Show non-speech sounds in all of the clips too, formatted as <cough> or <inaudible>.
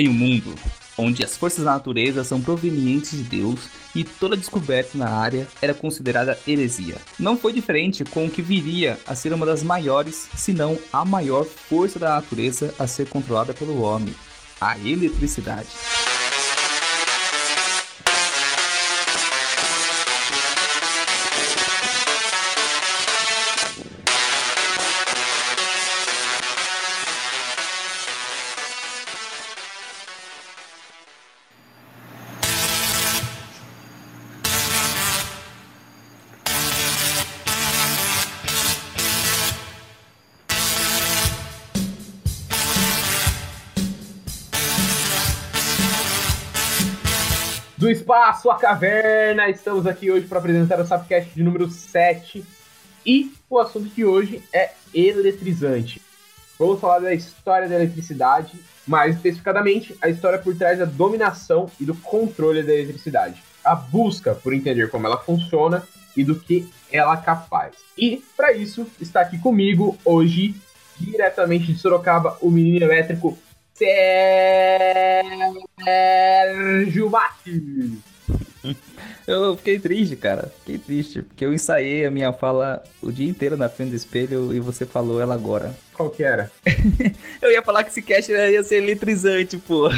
Em um mundo onde as forças da natureza são provenientes de Deus e toda descoberta na área era considerada heresia. Não foi diferente com o que viria a ser uma das maiores, se não a maior força da natureza a ser controlada pelo homem, a eletricidade. Espaço à caverna, estamos aqui hoje para apresentar o Sapcast de número 7 e o assunto de hoje é eletrizante. Vamos falar da história da eletricidade, mais especificadamente a história por trás da dominação e do controle da eletricidade, a busca por entender como ela funciona e do que ela é capaz. E para isso está aqui comigo hoje, diretamente de Sorocaba, o menino elétrico Sérgio Matos. Eu fiquei triste, cara. Fiquei triste, porque eu ensaiei a minha fala o dia inteiro na frente do espelho e você falou ela agora. Qual que era? <laughs> eu ia falar que esse cast ia ser eletrizante, pô.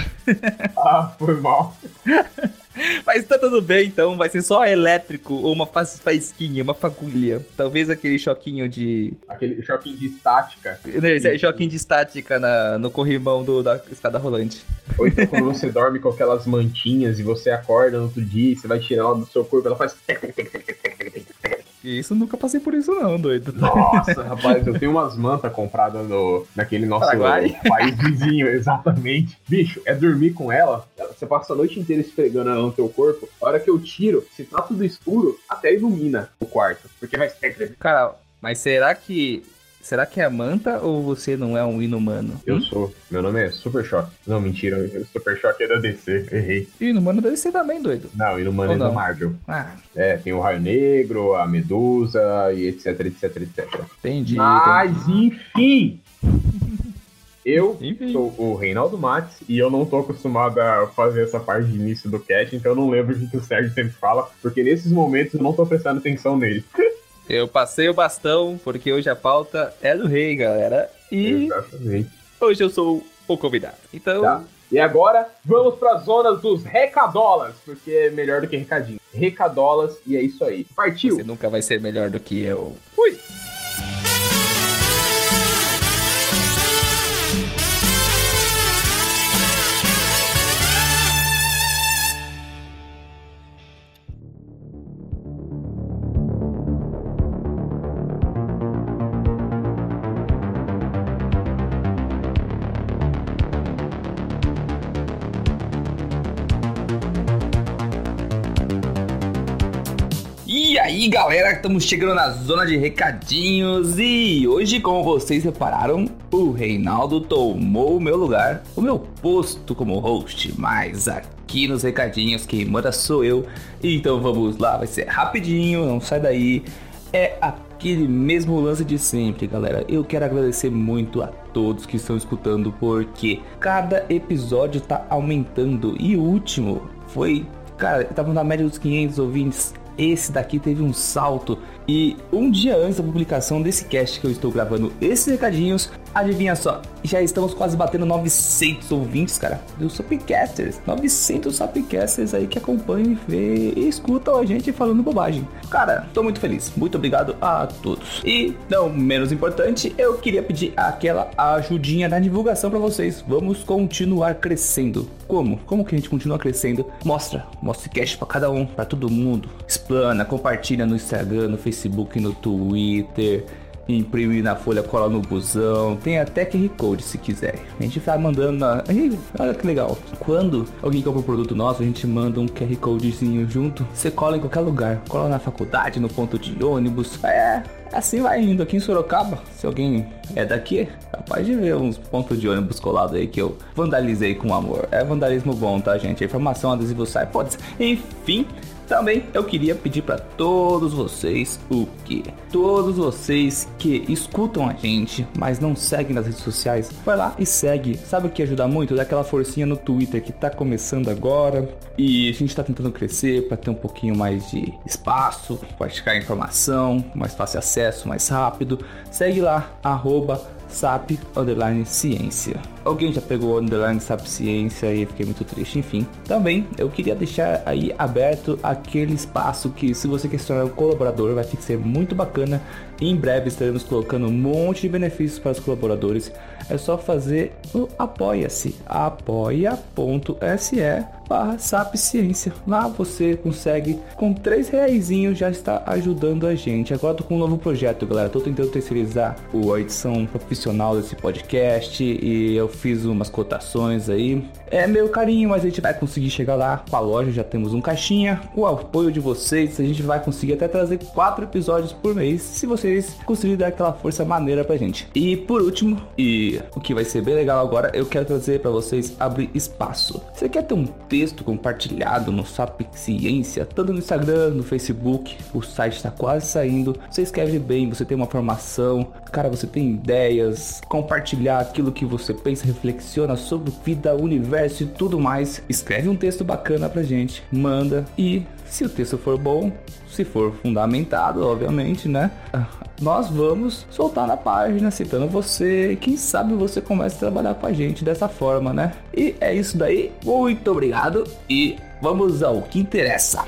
Ah, foi mal. <laughs> <laughs> Mas tá tudo bem, então. Vai ser só elétrico ou uma faísquinha, uma fagulha. Talvez aquele choquinho de. Aquele choquinho de estática. Esse choquinho de estática na, no corrimão do, da escada rolante. Ou então quando você dorme com aquelas mantinhas e você acorda no outro dia e você vai tirar ela do seu corpo, ela faz. Isso nunca passei por isso, não, doido. Nossa, <laughs> rapaz, eu tenho umas mantas compradas no, naquele nosso Paraguai? país vizinho, <laughs> exatamente. Bicho, é dormir com ela, você passa a noite inteira esfregando ela no teu corpo. A hora que eu tiro, se tá tudo escuro, até ilumina o quarto. Porque vai. Cara, mas será que. Será que é a manta ou você não é um inumano? Eu Hum? sou. Meu nome é Super Choque. Não, mentira. o Super Choque é da DC. Errei. Inumano deve ser também, doido. Não, Inumano Ou é da não? Marvel. Ah, É, tem o Raio Negro, a Medusa e etc, etc, etc. entendi. Mas, enfim. Eu Enfim. sou o Reinaldo Matos e eu não tô acostumado a fazer essa parte de início do cast, então eu não lembro o que que o Sérgio sempre fala, porque nesses momentos eu não tô prestando atenção nele. <laughs> Eu passei o bastão porque hoje a pauta é do rei, galera. E Exatamente. hoje eu sou o convidado. Então, Tá. E agora, vamos para as zonas dos recadolas, porque é melhor do que recadinho. Recadolas, e é isso aí. Partiu! você nunca vai ser melhor do que eu. Fui! Estamos chegando na zona de recadinhos e hoje, como vocês repararam, o Reinaldo tomou o meu lugar, o meu posto como host, mas aqui nos recadinhos quem manda sou eu. Então vamos lá, vai ser rapidinho, não sai daí. É aquele mesmo lance de sempre, galera. Eu quero agradecer muito a todos que estão escutando porque cada episódio tá aumentando e o último foi, cara, tava na média dos 500 ouvintes. Esse daqui teve um salto e um dia antes da publicação desse cast que eu estou gravando esses recadinhos, adivinha só, já estamos quase batendo 900 ouvintes, cara, dos Supcasters, 900 Supcasters aí que acompanham e vê e escutam a gente falando bobagem. Cara, tô muito feliz, muito obrigado a todos. E não menos importante, eu queria pedir aquela ajudinha na divulgação para vocês. Vamos continuar crescendo. Como? Como que a gente continua crescendo? Mostra, mostra esse cast pra cada um, pra todo mundo. Explana, compartilha no Instagram, no Facebook, no Twitter. Imprime na folha, cola no busão. Tem até QR Code se quiser. A gente vai mandando na. Olha que legal. Quando alguém compra um produto nosso, a gente manda um QR Codezinho junto. Você cola em qualquer lugar. Cola na faculdade, no ponto de ônibus. É, assim vai indo. Aqui em Sorocaba, se alguém é daqui, capaz de ver uns pontos de ônibus colados aí que eu vandalizei com amor. É vandalismo bom, tá, gente? A informação, adesivo sai, pode. Enfim. Também eu queria pedir para todos vocês o que? Todos vocês que escutam a gente, mas não seguem nas redes sociais, vai lá e segue. Sabe o que ajuda muito? Dá aquela forcinha no Twitter que tá começando agora e a gente tá tentando crescer para ter um pouquinho mais de espaço, praticar informação, mais fácil acesso, mais rápido. Segue lá, arroba SAP Underline Ciência. Alguém já pegou o Underline SAP Ciência e fiquei muito triste. Enfim, também eu queria deixar aí aberto aquele espaço que, se você quer se tornar um colaborador, vai ser muito bacana. Em breve estaremos colocando um monte de benefícios para os colaboradores. É só fazer o Apoia-se, apoia.se barra Ciência. Lá você consegue, com 3 reais já está ajudando a gente. Agora tô com um novo projeto, galera. Tô tentando terceirizar a edição profissional desse podcast e eu fiz umas cotações aí. É meu carinho, mas a gente vai conseguir chegar lá com a loja. Já temos um caixinha. Com o apoio de vocês, a gente vai conseguir até trazer quatro episódios por mês. Se vocês conseguirem dar aquela força maneira pra gente. E por último, e o que vai ser bem legal agora, eu quero trazer para vocês abrir espaço. Você quer ter um texto compartilhado no SAP Ciência, tanto no Instagram, no Facebook, o site está quase saindo. Você escreve bem, você tem uma formação, cara, você tem ideias, compartilhar aquilo que você pensa, reflexiona sobre vida, universo e tudo mais. Escreve um texto bacana pra gente, manda e se o texto for bom, se for fundamentado, obviamente, né? Nós vamos soltar na página citando você. Quem sabe você comece a trabalhar com a gente dessa forma, né? E é isso daí. Muito obrigado e vamos ao que interessa.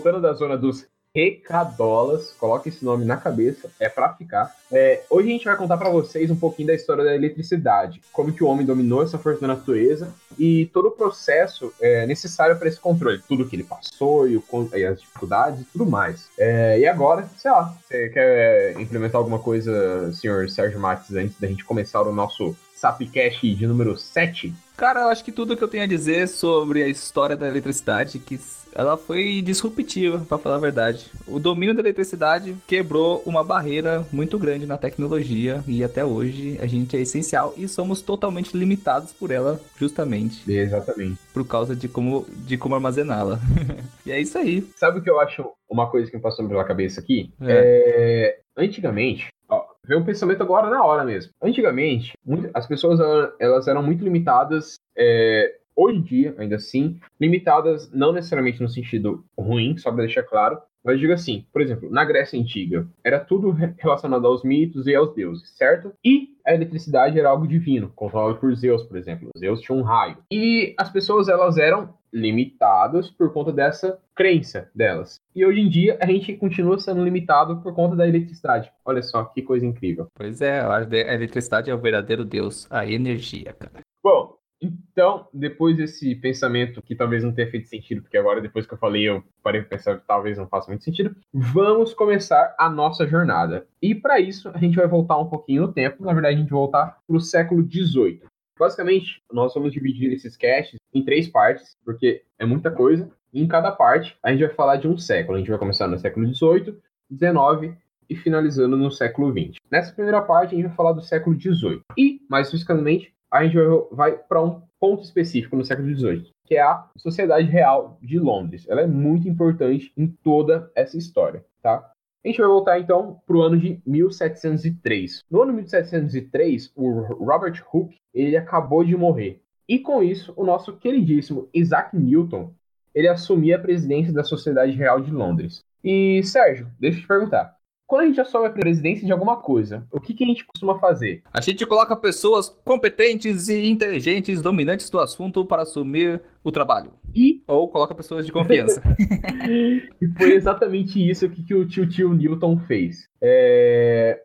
Voltando da zona dos recadolas, coloque esse nome na cabeça, é para ficar. É, hoje a gente vai contar para vocês um pouquinho da história da eletricidade, como que o homem dominou essa força da natureza e todo o processo é, necessário para esse controle, tudo que ele passou e, o, e as dificuldades e tudo mais. É, e agora, sei lá, você quer implementar alguma coisa, senhor Sérgio Matos, antes da gente começar o nosso Sapcast de número 7? Cara, eu acho que tudo que eu tenho a dizer sobre a história da eletricidade, que ela foi disruptiva, para falar a verdade. O domínio da eletricidade quebrou uma barreira muito grande na tecnologia e até hoje a gente é essencial e somos totalmente limitados por ela, justamente. Exatamente. Por causa de como, de como armazená-la. <laughs> e é isso aí. Sabe o que eu acho uma coisa que me passou pela cabeça aqui? É. É... Antigamente, veio um pensamento agora na hora mesmo. Antigamente, as pessoas elas eram muito limitadas, é, hoje em dia, ainda assim, limitadas não necessariamente no sentido ruim, só para deixar claro, mas digo assim, por exemplo, na Grécia Antiga, era tudo relacionado aos mitos e aos deuses, certo? E a eletricidade era algo divino, controlado por Zeus, por exemplo. Zeus tinha um raio. E as pessoas, elas eram limitadas por conta dessa crença delas. E hoje em dia, a gente continua sendo limitado por conta da eletricidade. Olha só, que coisa incrível. Pois é, a eletricidade é o verdadeiro deus, a energia, cara. Bom, então, depois desse pensamento que talvez não tenha feito sentido, porque agora, depois que eu falei, eu parei para pensar que talvez não faça muito sentido, vamos começar a nossa jornada. E para isso, a gente vai voltar um pouquinho no tempo, na verdade, a gente vai voltar para o século XVIII. Basicamente, nós vamos dividir esses casts em três partes, porque é muita coisa. E em cada parte, a gente vai falar de um século. A gente vai começar no século XVIII, XIX e finalizando no século XX. Nessa primeira parte, a gente vai falar do século XVIII. E, mais especificamente, a gente vai para um ponto específico no século XVIII, que é a Sociedade Real de Londres. Ela é muito importante em toda essa história, tá? A gente vai voltar então para o ano de 1703. No ano de 1703, o Robert Hooke ele acabou de morrer. E com isso, o nosso queridíssimo Isaac Newton ele assumia a presidência da Sociedade Real de Londres. E Sérgio, deixa eu te perguntar, quando a gente assume a presidência de alguma coisa, o que, que a gente costuma fazer? A gente coloca pessoas competentes e inteligentes, dominantes do assunto para assumir o trabalho. E? Ou coloca pessoas de confiança. <laughs> <laughs> e foi exatamente isso que, que o tio tio Newton fez. É...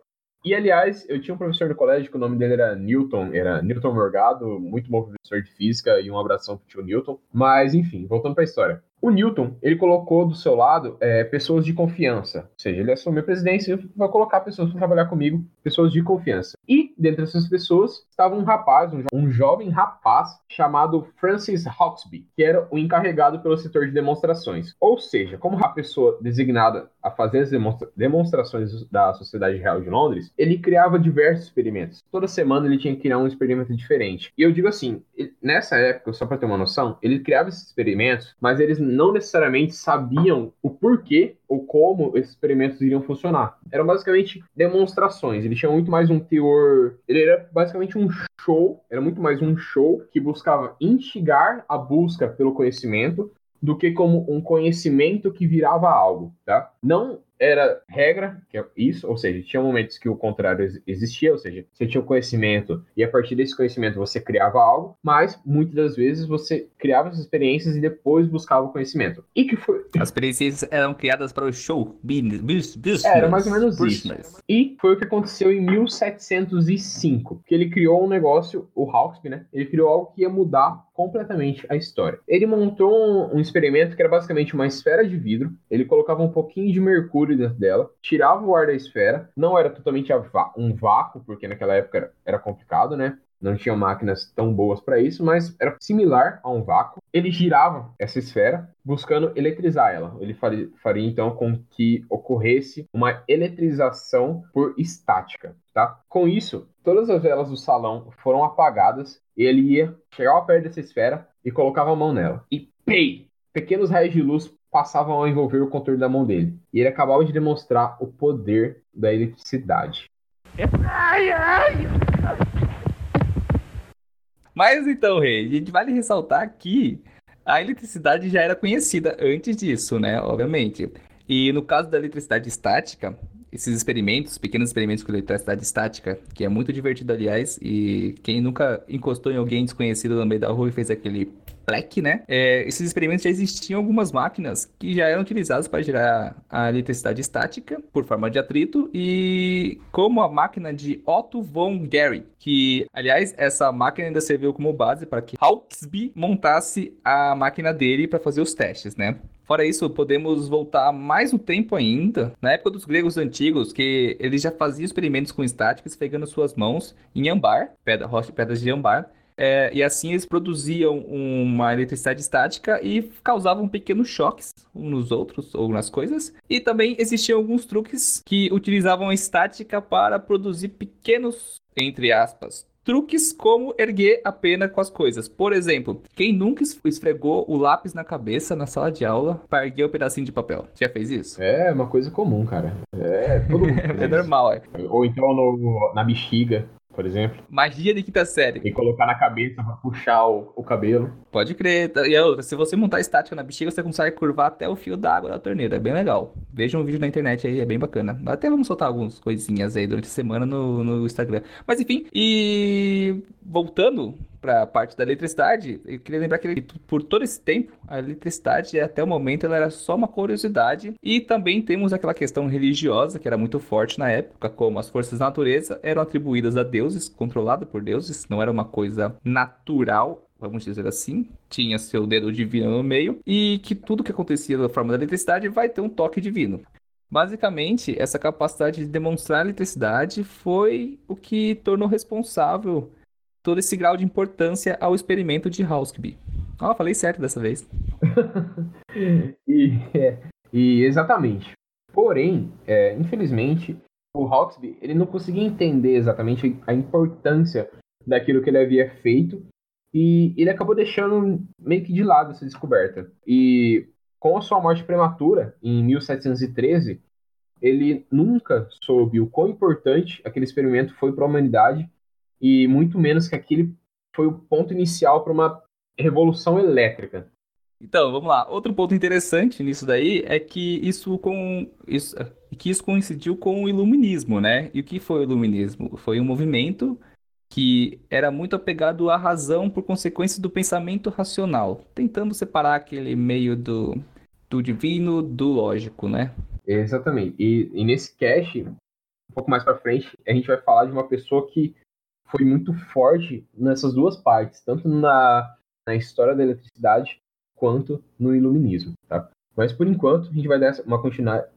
E, aliás, eu tinha um professor do colégio que o nome dele era Newton, era Newton Morgado, muito bom professor de física, e um abração pro tio Newton. Mas, enfim, voltando pra história. O Newton, ele colocou do seu lado é, pessoas de confiança. Ou seja, ele assumiu a presidência e vai colocar pessoas para trabalhar comigo, pessoas de confiança. E, dentre essas pessoas, estava um rapaz, um, jo um jovem rapaz, chamado Francis Hawksby, que era o encarregado pelo setor de demonstrações. Ou seja, como a pessoa designada a fazer as demonstra demonstrações da Sociedade Real de Londres, ele criava diversos experimentos. Toda semana ele tinha que criar um experimento diferente. E eu digo assim, nessa época, só para ter uma noção, ele criava esses experimentos, mas eles não necessariamente sabiam o porquê ou como esses experimentos iriam funcionar. Eram basicamente demonstrações. Ele tinha muito mais um teor. Ele era basicamente um show, era muito mais um show que buscava instigar a busca pelo conhecimento do que como um conhecimento que virava algo, tá? Não era regra, que é isso, ou seja, tinha momentos que o contrário existia, ou seja, você tinha o conhecimento e a partir desse conhecimento você criava algo, mas muitas das vezes você criava as experiências e depois buscava o conhecimento. E que foi. <laughs> As experiências eram criadas para o show. Business, era mais ou menos business. isso. E foi o que aconteceu em 1705, que ele criou um negócio, o Hawksby, né? Ele criou algo que ia mudar completamente a história. Ele montou um, um, experimento que era basicamente uma esfera de vidro, ele colocava um pouquinho de mercúrio dentro dela, tirava o ar da esfera, não era totalmente um vácuo, porque naquela época era, complicado, né? Não tinha máquinas tão boas para isso, mas era similar a um vácuo. Ele girava essa esfera buscando eletrizar ela. Ele faria, faria então com que ocorresse uma eletrização por estática, tá? Com isso, todas as velas do salão foram apagadas ele ia chegar perto dessa esfera e colocava a mão nela. E pei! Pequenos raios de luz passavam a envolver o contorno da mão dele. E ele acabava de demonstrar o poder da eletricidade. Ai, ai. Mas então, Rei, a gente vale ressaltar que a eletricidade já era conhecida antes disso, né? Obviamente. E no caso da eletricidade estática, esses experimentos, pequenos experimentos com eletricidade estática, que é muito divertido, aliás, e quem nunca encostou em alguém desconhecido no meio da rua e fez aquele Black, né? É, esses experimentos já existiam algumas máquinas que já eram utilizadas para gerar a eletricidade estática por forma de atrito e como a máquina de Otto von Guericke, que, aliás, essa máquina ainda serviu como base para que Hawksby montasse a máquina dele para fazer os testes, né? Fora isso, podemos voltar mais um tempo ainda, na época dos gregos antigos, que eles já faziam experimentos com estáticas pegando suas mãos em ambar, pedra, rocha, pedras de ambar, é, e assim eles produziam uma eletricidade estática e causavam pequenos choques uns nos outros ou nas coisas. E também existiam alguns truques que utilizavam a estática para produzir pequenos, entre aspas, truques como erguer a pena com as coisas. Por exemplo, quem nunca esfregou o lápis na cabeça na sala de aula para erguer um pedacinho de papel? Já fez isso? É uma coisa comum, cara. É, todo mundo. <laughs> é normal, é. Ou então no, na bexiga por exemplo. Magia de quinta série. E colocar na cabeça pra puxar o, o cabelo. Pode crer. E outra, se você montar estática na bexiga, você consegue curvar até o fio da água da torneira. É bem legal. Veja um vídeo na internet aí, é bem bacana. Até vamos soltar algumas coisinhas aí durante a semana no, no Instagram. Mas enfim, e voltando para a parte da eletricidade, eu queria lembrar que por todo esse tempo, a eletricidade, até o momento, ela era só uma curiosidade. E também temos aquela questão religiosa, que era muito forte na época, como as forças da natureza eram atribuídas a deuses, controladas por deuses, não era uma coisa natural vamos dizer assim, tinha seu dedo divino no meio, e que tudo que acontecia da forma da eletricidade vai ter um toque divino. Basicamente, essa capacidade de demonstrar eletricidade foi o que tornou responsável todo esse grau de importância ao experimento de Housekeeping. Ó, oh, falei certo dessa vez. <laughs> e, é, e, exatamente. Porém, é, infelizmente, o Hawksby ele não conseguia entender exatamente a importância daquilo que ele havia feito e ele acabou deixando meio que de lado essa descoberta. E com a sua morte prematura, em 1713, ele nunca soube o quão importante aquele experimento foi para a humanidade e muito menos que aquele foi o ponto inicial para uma revolução elétrica. Então, vamos lá. Outro ponto interessante nisso daí é que isso com isso, que isso coincidiu com o iluminismo, né? E o que foi o iluminismo? Foi um movimento que era muito apegado à razão por consequência do pensamento racional, tentando separar aquele meio do, do divino do lógico, né? Exatamente. E, e nesse cast, um pouco mais para frente, a gente vai falar de uma pessoa que foi muito forte nessas duas partes, tanto na, na história da eletricidade quanto no iluminismo, tá? Mas por enquanto a gente vai dar uma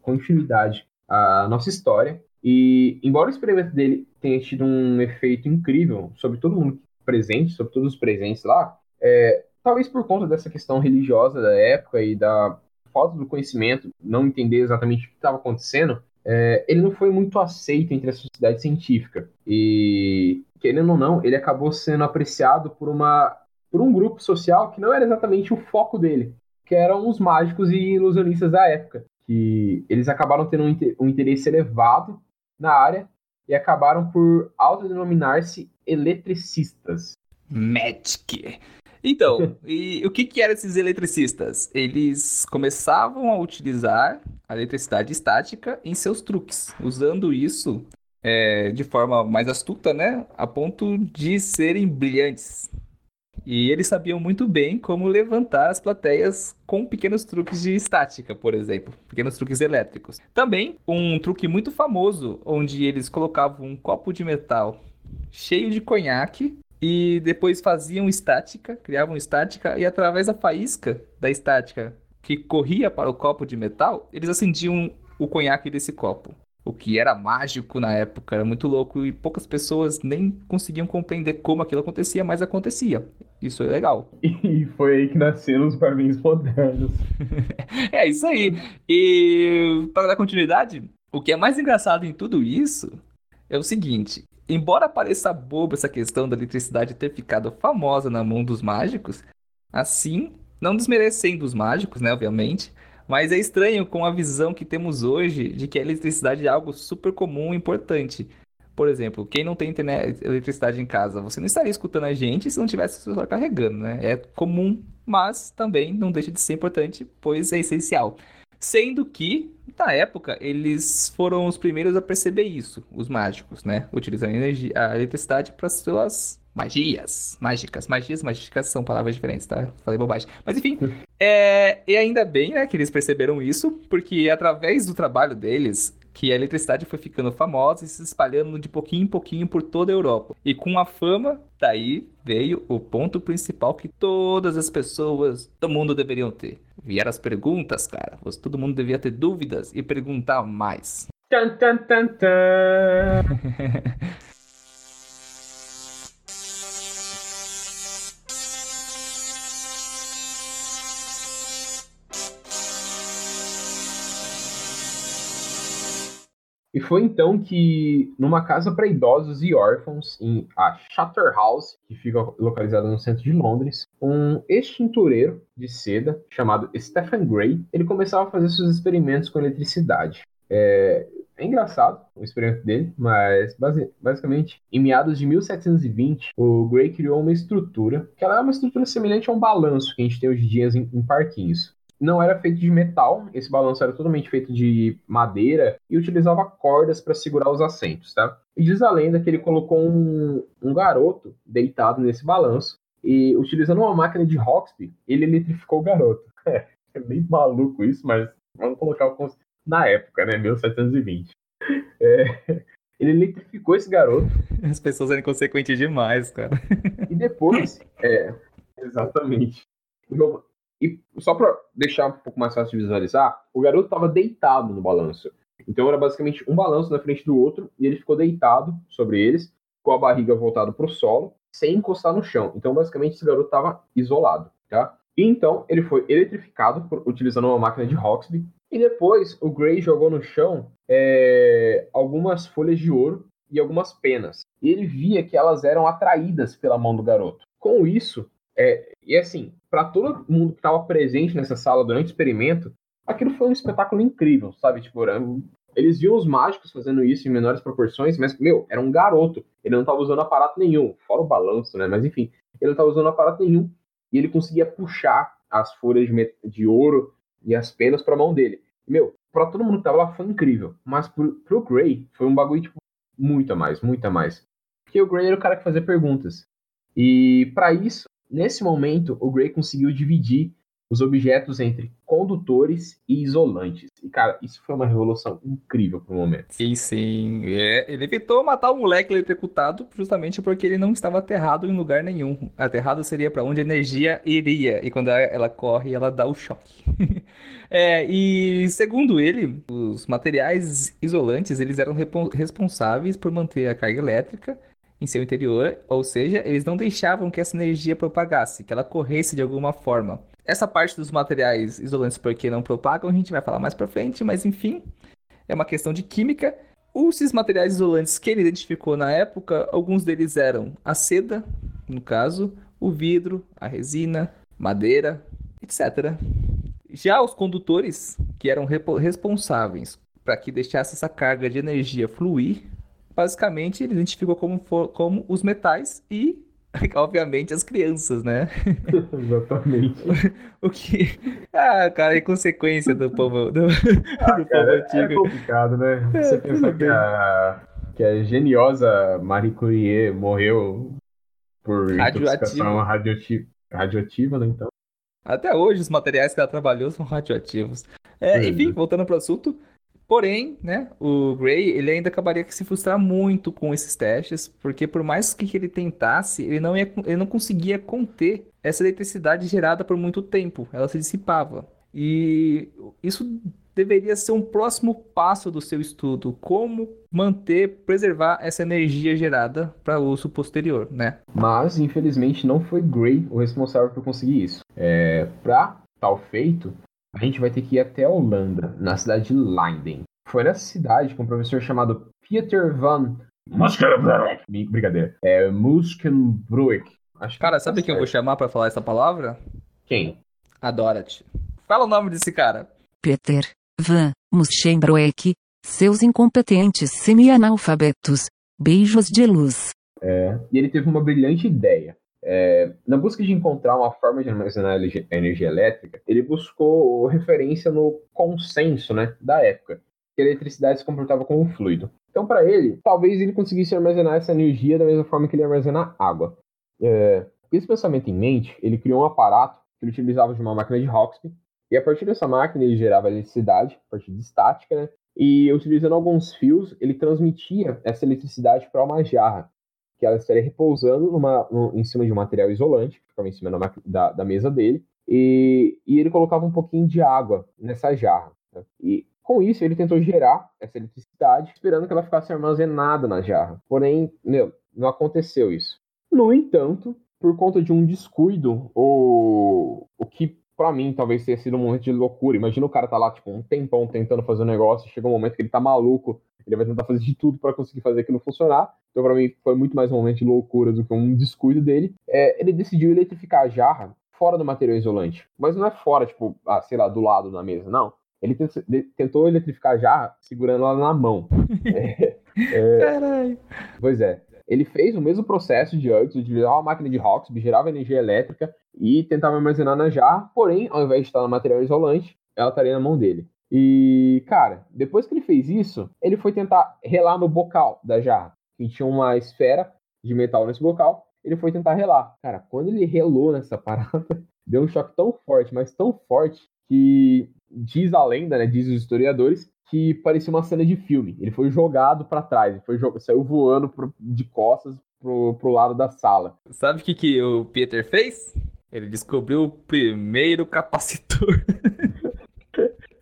continuidade à nossa história e embora o experimento dele tenha tido um efeito incrível sobre todo mundo presente, sobre todos os presentes lá, é, talvez por conta dessa questão religiosa da época e da falta do conhecimento, não entender exatamente o que estava acontecendo, é, ele não foi muito aceito entre a sociedade científica. E, querendo ou não, ele acabou sendo apreciado por, uma, por um grupo social que não era exatamente o foco dele, que eram os mágicos e ilusionistas da época. Que eles acabaram tendo um, interesse elevado na área e acabaram por autodenominar-se eletricistas. Magic. Então, e o que, que eram esses eletricistas? Eles começavam a utilizar a eletricidade estática em seus truques, usando isso é, de forma mais astuta, né? A ponto de serem brilhantes. E eles sabiam muito bem como levantar as plateias com pequenos truques de estática, por exemplo, pequenos truques elétricos. Também um truque muito famoso, onde eles colocavam um copo de metal cheio de conhaque e depois faziam estática, criavam estática e através da faísca da estática que corria para o copo de metal, eles acendiam o conhaque desse copo. O que era mágico na época, era muito louco e poucas pessoas nem conseguiam compreender como aquilo acontecia, mas acontecia. Isso é legal. <laughs> E foi aí que nasceram os barminhos modernos. <laughs> é isso aí. E para dar continuidade, o que é mais engraçado em tudo isso é o seguinte: embora pareça bobo essa questão da eletricidade ter ficado famosa na mão dos mágicos, assim, não desmerecendo os mágicos, né, obviamente, mas é estranho com a visão que temos hoje de que a eletricidade é algo super comum e importante. Por exemplo, quem não tem internet, eletricidade em casa, você não estaria escutando a gente se não tivesse o carregando, né? É comum, mas também não deixa de ser importante, pois é essencial. Sendo que, na época, eles foram os primeiros a perceber isso, os mágicos, né? Utilizando a, energia, a eletricidade para suas magias, mágicas. Magias, mágicas são palavras diferentes, tá? Falei bobagem. Mas enfim, <laughs> é... e ainda bem, né, que eles perceberam isso, porque através do trabalho deles, que a eletricidade foi ficando famosa e se espalhando de pouquinho em pouquinho por toda a Europa. E com a fama, daí veio o ponto principal que todas as pessoas do mundo deveriam ter. Vieram as perguntas, cara. Todo mundo devia ter dúvidas e perguntar mais. Tan, tan, tan, tan. <laughs> E foi então que, numa casa para idosos e órfãos, em a Charterhouse, que fica localizada no centro de Londres, um ex-tintureiro de seda chamado Stephen Gray, ele começava a fazer seus experimentos com eletricidade. É, é engraçado o experimento dele, mas base, basicamente, em meados de 1720, o Gray criou uma estrutura, que ela é uma estrutura semelhante a um balanço que a gente tem hoje em dia em, em parquinhos não era feito de metal, esse balanço era totalmente feito de madeira e utilizava cordas para segurar os assentos, tá? E diz a lenda que ele colocou um, um garoto deitado nesse balanço e utilizando uma máquina de Roxby, ele eletrificou o garoto. <laughs> É, é meio maluco isso, mas vamos colocar o na época, né, 1720. É, <laughs> ele eletrificou esse garoto. <laughs> As pessoas eram inconsequentes demais, cara. E depois, é, exatamente. E só para deixar um pouco mais fácil de visualizar, o garoto estava deitado no balanço. Então era basicamente um balanço na frente do outro e ele ficou deitado sobre eles, com a barriga voltada para o solo, sem encostar no chão. Então basicamente esse garoto estava isolado, tá? E então ele foi eletrificado por, utilizando uma máquina de Roxby e depois o Gray jogou no chão é, algumas folhas de ouro e algumas penas. E ele via que elas eram atraídas pela mão do garoto. Com isso, é, e assim, para todo mundo que estava presente nessa sala durante o experimento, aquilo foi um espetáculo incrível, sabe? Tipo, eles viam os mágicos fazendo isso em menores proporções, mas, meu, era um garoto. Ele não estava usando aparato nenhum, fora o balanço, né? Mas enfim, ele não estava usando aparato nenhum. E ele conseguia puxar as folhas de, de ouro e as penas para a mão dele. Meu, para todo mundo que tava lá foi incrível. Mas pro, pro Gray foi um bagulho, tipo, muito a mais, muito a mais. Porque o Gray era o cara que fazia perguntas. E para isso, Nesse momento, o Gray conseguiu dividir os objetos entre condutores e isolantes. E, cara, isso foi uma revolução incrível pro momento. Sim, sim. É, ele evitou matar o moleque eletrocutado justamente porque ele não estava aterrado em lugar nenhum. Aterrado seria para onde a energia iria. E quando ela corre, ela dá o choque. <laughs> é, e segundo ele, os materiais isolantes eles eram responsáveis por manter a carga elétrica em seu interior, ou seja, eles não deixavam que essa energia propagasse, que ela corresse de alguma forma. Essa parte dos materiais isolantes porque não propagam, a gente vai falar mais para frente, mas enfim, é uma questão de química. Esses materiais isolantes que ele identificou na época, alguns deles eram a seda, no caso, o vidro, a resina, madeira, etc. Já os condutores, que eram responsáveis para que deixasse essa carga de energia fluir, basicamente ele identificou como, como os metais e, <laughs> obviamente, as crianças, né? <laughs> Exatamente. <laughs> o que. Ah, cara, é consequência do povo, do, ah, do cara, povo é antigo. É complicado, né? É, Você pensa que a, que a geniosa Marie Curie morreu por intoxicação radioativa, radioativa, né? Então. Até hoje, os materiais que ela trabalhou são radioativos. É, enfim, voltando para o assunto, Porém, né, o Gray, ele ainda acabaria que se frustrar muito com esses testes, porque por mais que ele tentasse, ele não, ia, ele não conseguia conter essa eletricidade gerada por muito tempo, ela se dissipava. E isso deveria ser um próximo passo do seu estudo, como manter, preservar essa energia gerada para uso posterior, né? Mas, infelizmente, não foi Gray o responsável por conseguir isso. É, para tal feito, a gente vai ter que ir até a Holanda, na cidade de Leiden. Foi nessa cidade com um professor chamado Pieter van Muskenbroek. Brincadeira. É Muskenbroek. Acho cara, sabe tá quem eu vou chamar para falar essa palavra? Quem? A Dorothy. Fala o nome desse cara. Peter van Muskenbroek. Seus incompetentes semi-analfabetos. Beijos de luz. É, e ele teve uma brilhante ideia. É, na busca de encontrar uma forma de armazenar energia elétrica, ele buscou referência no consenso né, da época, que a eletricidade se comportava como um fluido. Então, para ele, talvez ele conseguisse armazenar essa energia da mesma forma que ele armazena água. É, esse pensamento em mente, ele criou um aparato que ele utilizava de uma máquina de Hawksby, e a partir dessa máquina ele gerava eletricidade, a partir de estática, né? E utilizando alguns fios, ele transmitia essa eletricidade para uma jarra, que ela estaria repousando numa, em cima de um material isolante, que ficava em cima da, da, da mesa dele, e, e, ele colocava um pouquinho de água nessa jarra. Né? E com isso ele tentou gerar essa eletricidade, esperando que ela ficasse armazenada na jarra. Porém, meu, não aconteceu isso. No entanto, por conta de um descuido, ou o que para mim talvez tenha sido um momento de loucura. Imagina o cara tá lá, tipo, um tempão tentando fazer um negócio, chega um momento que ele tá maluco, ele vai tentar fazer de tudo para conseguir fazer aquilo funcionar. Então, para mim, foi muito mais um momento de loucura do que um descuido dele. É, ele decidiu eletrificar a jarra fora do material isolante. Mas não é fora, tipo, ah, sei lá, do lado da mesa, não. Ele tentou eletrificar a jarra segurando ela na mão. <laughs> é, é, Caralho. Pois é. Ele fez o mesmo processo de antes, utilizava uma máquina de Hawksby, gerava energia elétrica e tentava armazenar na jarra, porém, ao invés de estar no material isolante, ela estaria na mão dele. E, cara, depois que ele fez isso, ele foi tentar relar no bocal da jarra, que tinha uma esfera de metal nesse bocal. Ele foi tentar relar. Cara, quando ele relou nessa <laughs> parada, deu um choque tão forte, mas tão forte, que diz a lenda, né? Diz os historiadores, que parecia uma cena de filme. Ele foi jogado para trás, ele foi saiu voando pro, de costas pro, pro lado da sala. Sabe o que, que o Peter fez? Ele descobriu o primeiro capacitor.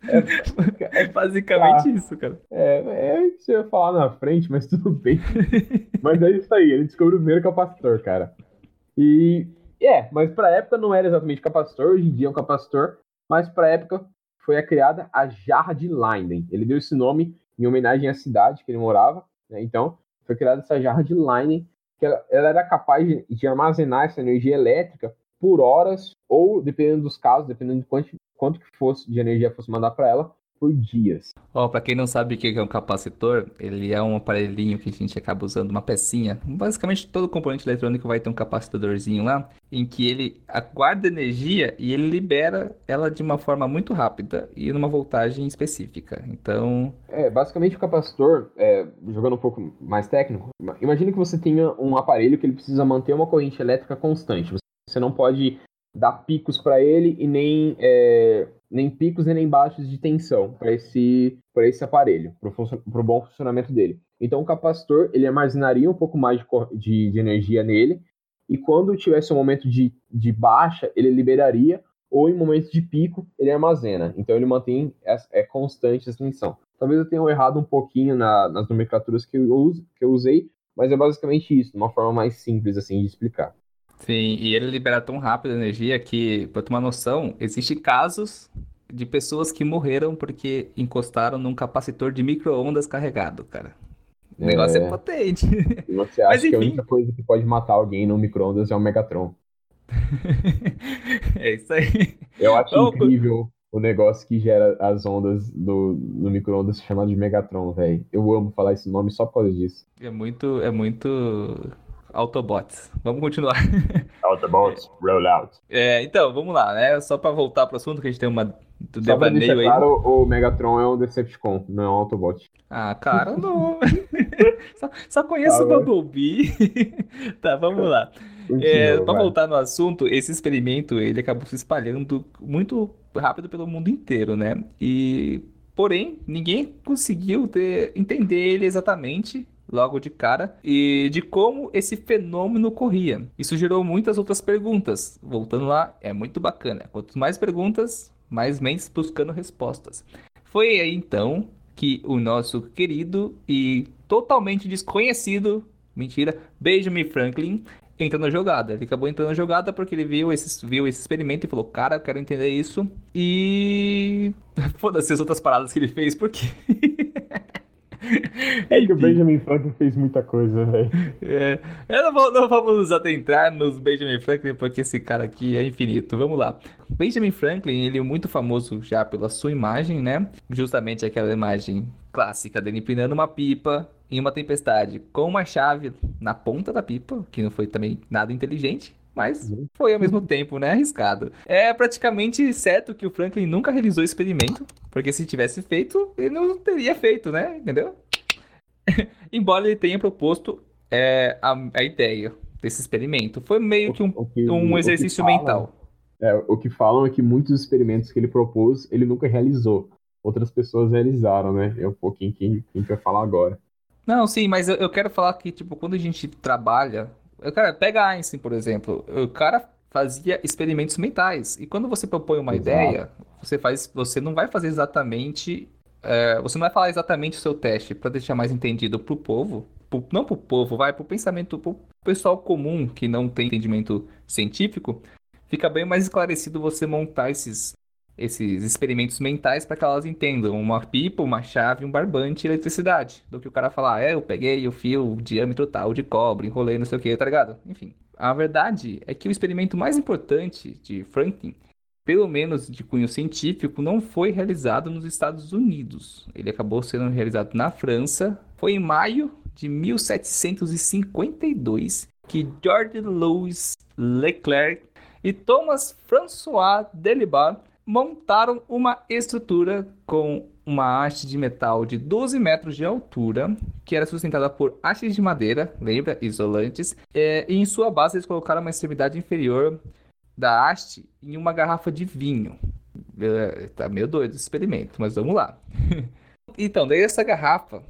É, <laughs> é basicamente ah, isso, cara. É, é isso eu ia falar na frente, mas tudo bem. <laughs> mas é isso aí, ele descobriu o primeiro capacitor, cara. E é, mas pra época não era exatamente capacitor, hoje em dia é um capacitor, mas pra época foi criada a jarra de Leiden. Ele deu esse nome em homenagem à cidade que ele morava, né? Então, foi criada essa jarra de Leiden, que ela, ela era capaz de, de armazenar essa energia elétrica por horas, ou, dependendo dos casos, dependendo de quanto, quanto que fosse de energia fosse mandar para ela, por dias. Ó, oh, para quem não sabe o que é um capacitor, ele é um aparelhinho que a gente acaba usando uma pecinha. Basicamente todo componente eletrônico vai ter um capacitadorzinho lá, em que ele guarda energia e ele libera ela de uma forma muito rápida e numa voltagem específica. Então, é, basicamente o capacitor, é, jogando um pouco mais técnico, imagine que você tenha um aparelho que ele precisa manter uma corrente elétrica constante. Você não pode dar picos para ele e nem, é, nem picos e nem baixos de tensão para esse, esse aparelho, para o bom funcionamento dele. Então o capacitor ele armazenaria um pouco mais de, de, de energia nele e quando tivesse um momento de, de baixa, ele liberaria, ou em momentos de pico, ele armazena. Então ele mantém é, é constante essa tensão. Talvez eu tenha errado um pouquinho na, nas nomenclaturas que eu, uso, que eu usei, mas é basicamente isso, de uma forma mais simples assim de explicar. Sim, e ele libera tão rápido a energia que, para ter uma noção, existem casos de pessoas que morreram porque encostaram num capacitor de micro-ondas carregado, cara. O negócio é, é potente. E você acha Mas, que a única coisa que pode matar alguém no micro-ondas é o Megatron. <laughs> é isso aí. Eu acho então, incrível o negócio que gera as ondas do, do micro-ondas chamado de Megatron, velho. Eu amo falar esse nome só por causa disso. É muito, é muito Autobots. Vamos continuar. <laughs> Autobots, rollout. É, então, vamos lá, né? Só pra voltar pro assunto, que a gente tem uma do Só devaneio aí. Claro, o Megatron é um Decepticon, não é um Autobot. Ah, cara, não. <laughs> só, só conheço o Bumblebee. <laughs> tá, vamos lá. É, para voltar no assunto, esse experimento ele acabou se espalhando muito rápido pelo mundo inteiro, né? E porém ninguém conseguiu ter, entender ele exatamente logo de cara e de como esse fenômeno ocorria. Isso gerou muitas outras perguntas. Voltando lá, é muito bacana. Quanto mais perguntas, mais mentes buscando respostas. Foi aí então que o nosso querido e totalmente desconhecido, mentira, Benjamin Franklin entra na jogada. Ele acabou entrando na jogada porque ele viu esse, viu esse experimento e falou: Cara, eu quero entender isso. E. <laughs> Foda-se as outras paradas que ele fez, porque. <laughs> <laughs> É que o Benjamin Franklin fez muita coisa, velho. É, eu não, vou, não vamos nos adentrar nos Benjamin Franklin, porque esse cara aqui é infinito. Vamos lá. Benjamin Franklin, ele é muito famoso já pela sua imagem, né? Justamente aquela imagem clássica dele empinando uma pipa em uma tempestade com uma chave na ponta da pipa, que não foi também nada inteligente, mas uhum. foi ao mesmo tempo, né, arriscado. É praticamente certo que o Franklin nunca realizou o experimento, porque se tivesse feito, ele não teria feito, né, entendeu? <laughs> Embora ele tenha proposto é, a, a, ideia desse experimento. Foi meio que um, que, um exercício falam, mental. É, o que falam é que muitos experimentos que ele propôs, ele nunca realizou. Outras pessoas realizaram, né? É um pouquinho quem, quem vai falar agora. Não, sim, mas eu, eu quero falar que, tipo, quando a gente trabalha Cara, pega Einstein, por exemplo. O cara fazia experimentos mentais. E quando você propõe uma Exato. ideia, você faz, você não vai fazer exatamente, é, você não vai falar exatamente o seu teste para deixar mais entendido para o povo, pro, não para o povo, vai para o pensamento, para o pessoal comum que não tem entendimento científico, fica bem mais esclarecido você montar esses esses experimentos mentais para que elas entendam uma pipa, uma chave, um barbante e eletricidade. Do que o cara falar, é, eu peguei o fio, o diâmetro tal de cobre, enrolei não sei o que, tá ligado? Enfim. A verdade é que o experimento mais importante de Franklin, pelo menos de cunho científico, não foi realizado nos Estados Unidos. Ele acabou sendo realizado na França. Foi em maio de 1752 que George Louis Leclerc e Thomas François Delibat montaram uma estrutura com uma haste de metal de 12 metros de altura, que era sustentada por hastes de madeira, lembra? Isolantes. É, e em sua base eles colocaram uma extremidade inferior da haste em uma garrafa de vinho. É, tá meio doido esse experimento, mas vamos lá. <laughs> então, daí essa garrafa,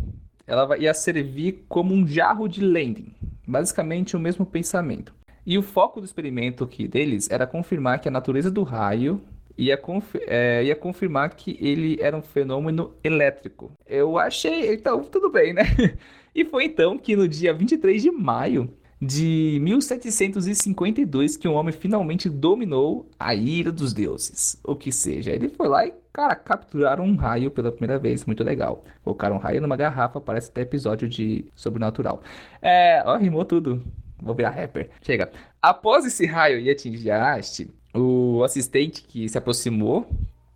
ela ia servir como um jarro de landing. Basicamente o mesmo pensamento. E o foco do experimento aqui deles era confirmar que a natureza do raio ia, conf é, ia confirmar que ele era um fenômeno elétrico. Eu achei, então, tudo bem, né? <laughs> E foi então que no dia 23 de maio de 1752 que um homem finalmente dominou a ira dos deuses. Ou que seja, ele foi lá e, cara, capturaram um raio pela primeira vez, muito legal. Colocaram um raio numa garrafa, parece até episódio de Sobrenatural. É, ó, rimou tudo. Vou virar rapper. Chega. Após esse raio ir atingir a haste, o assistente que se aproximou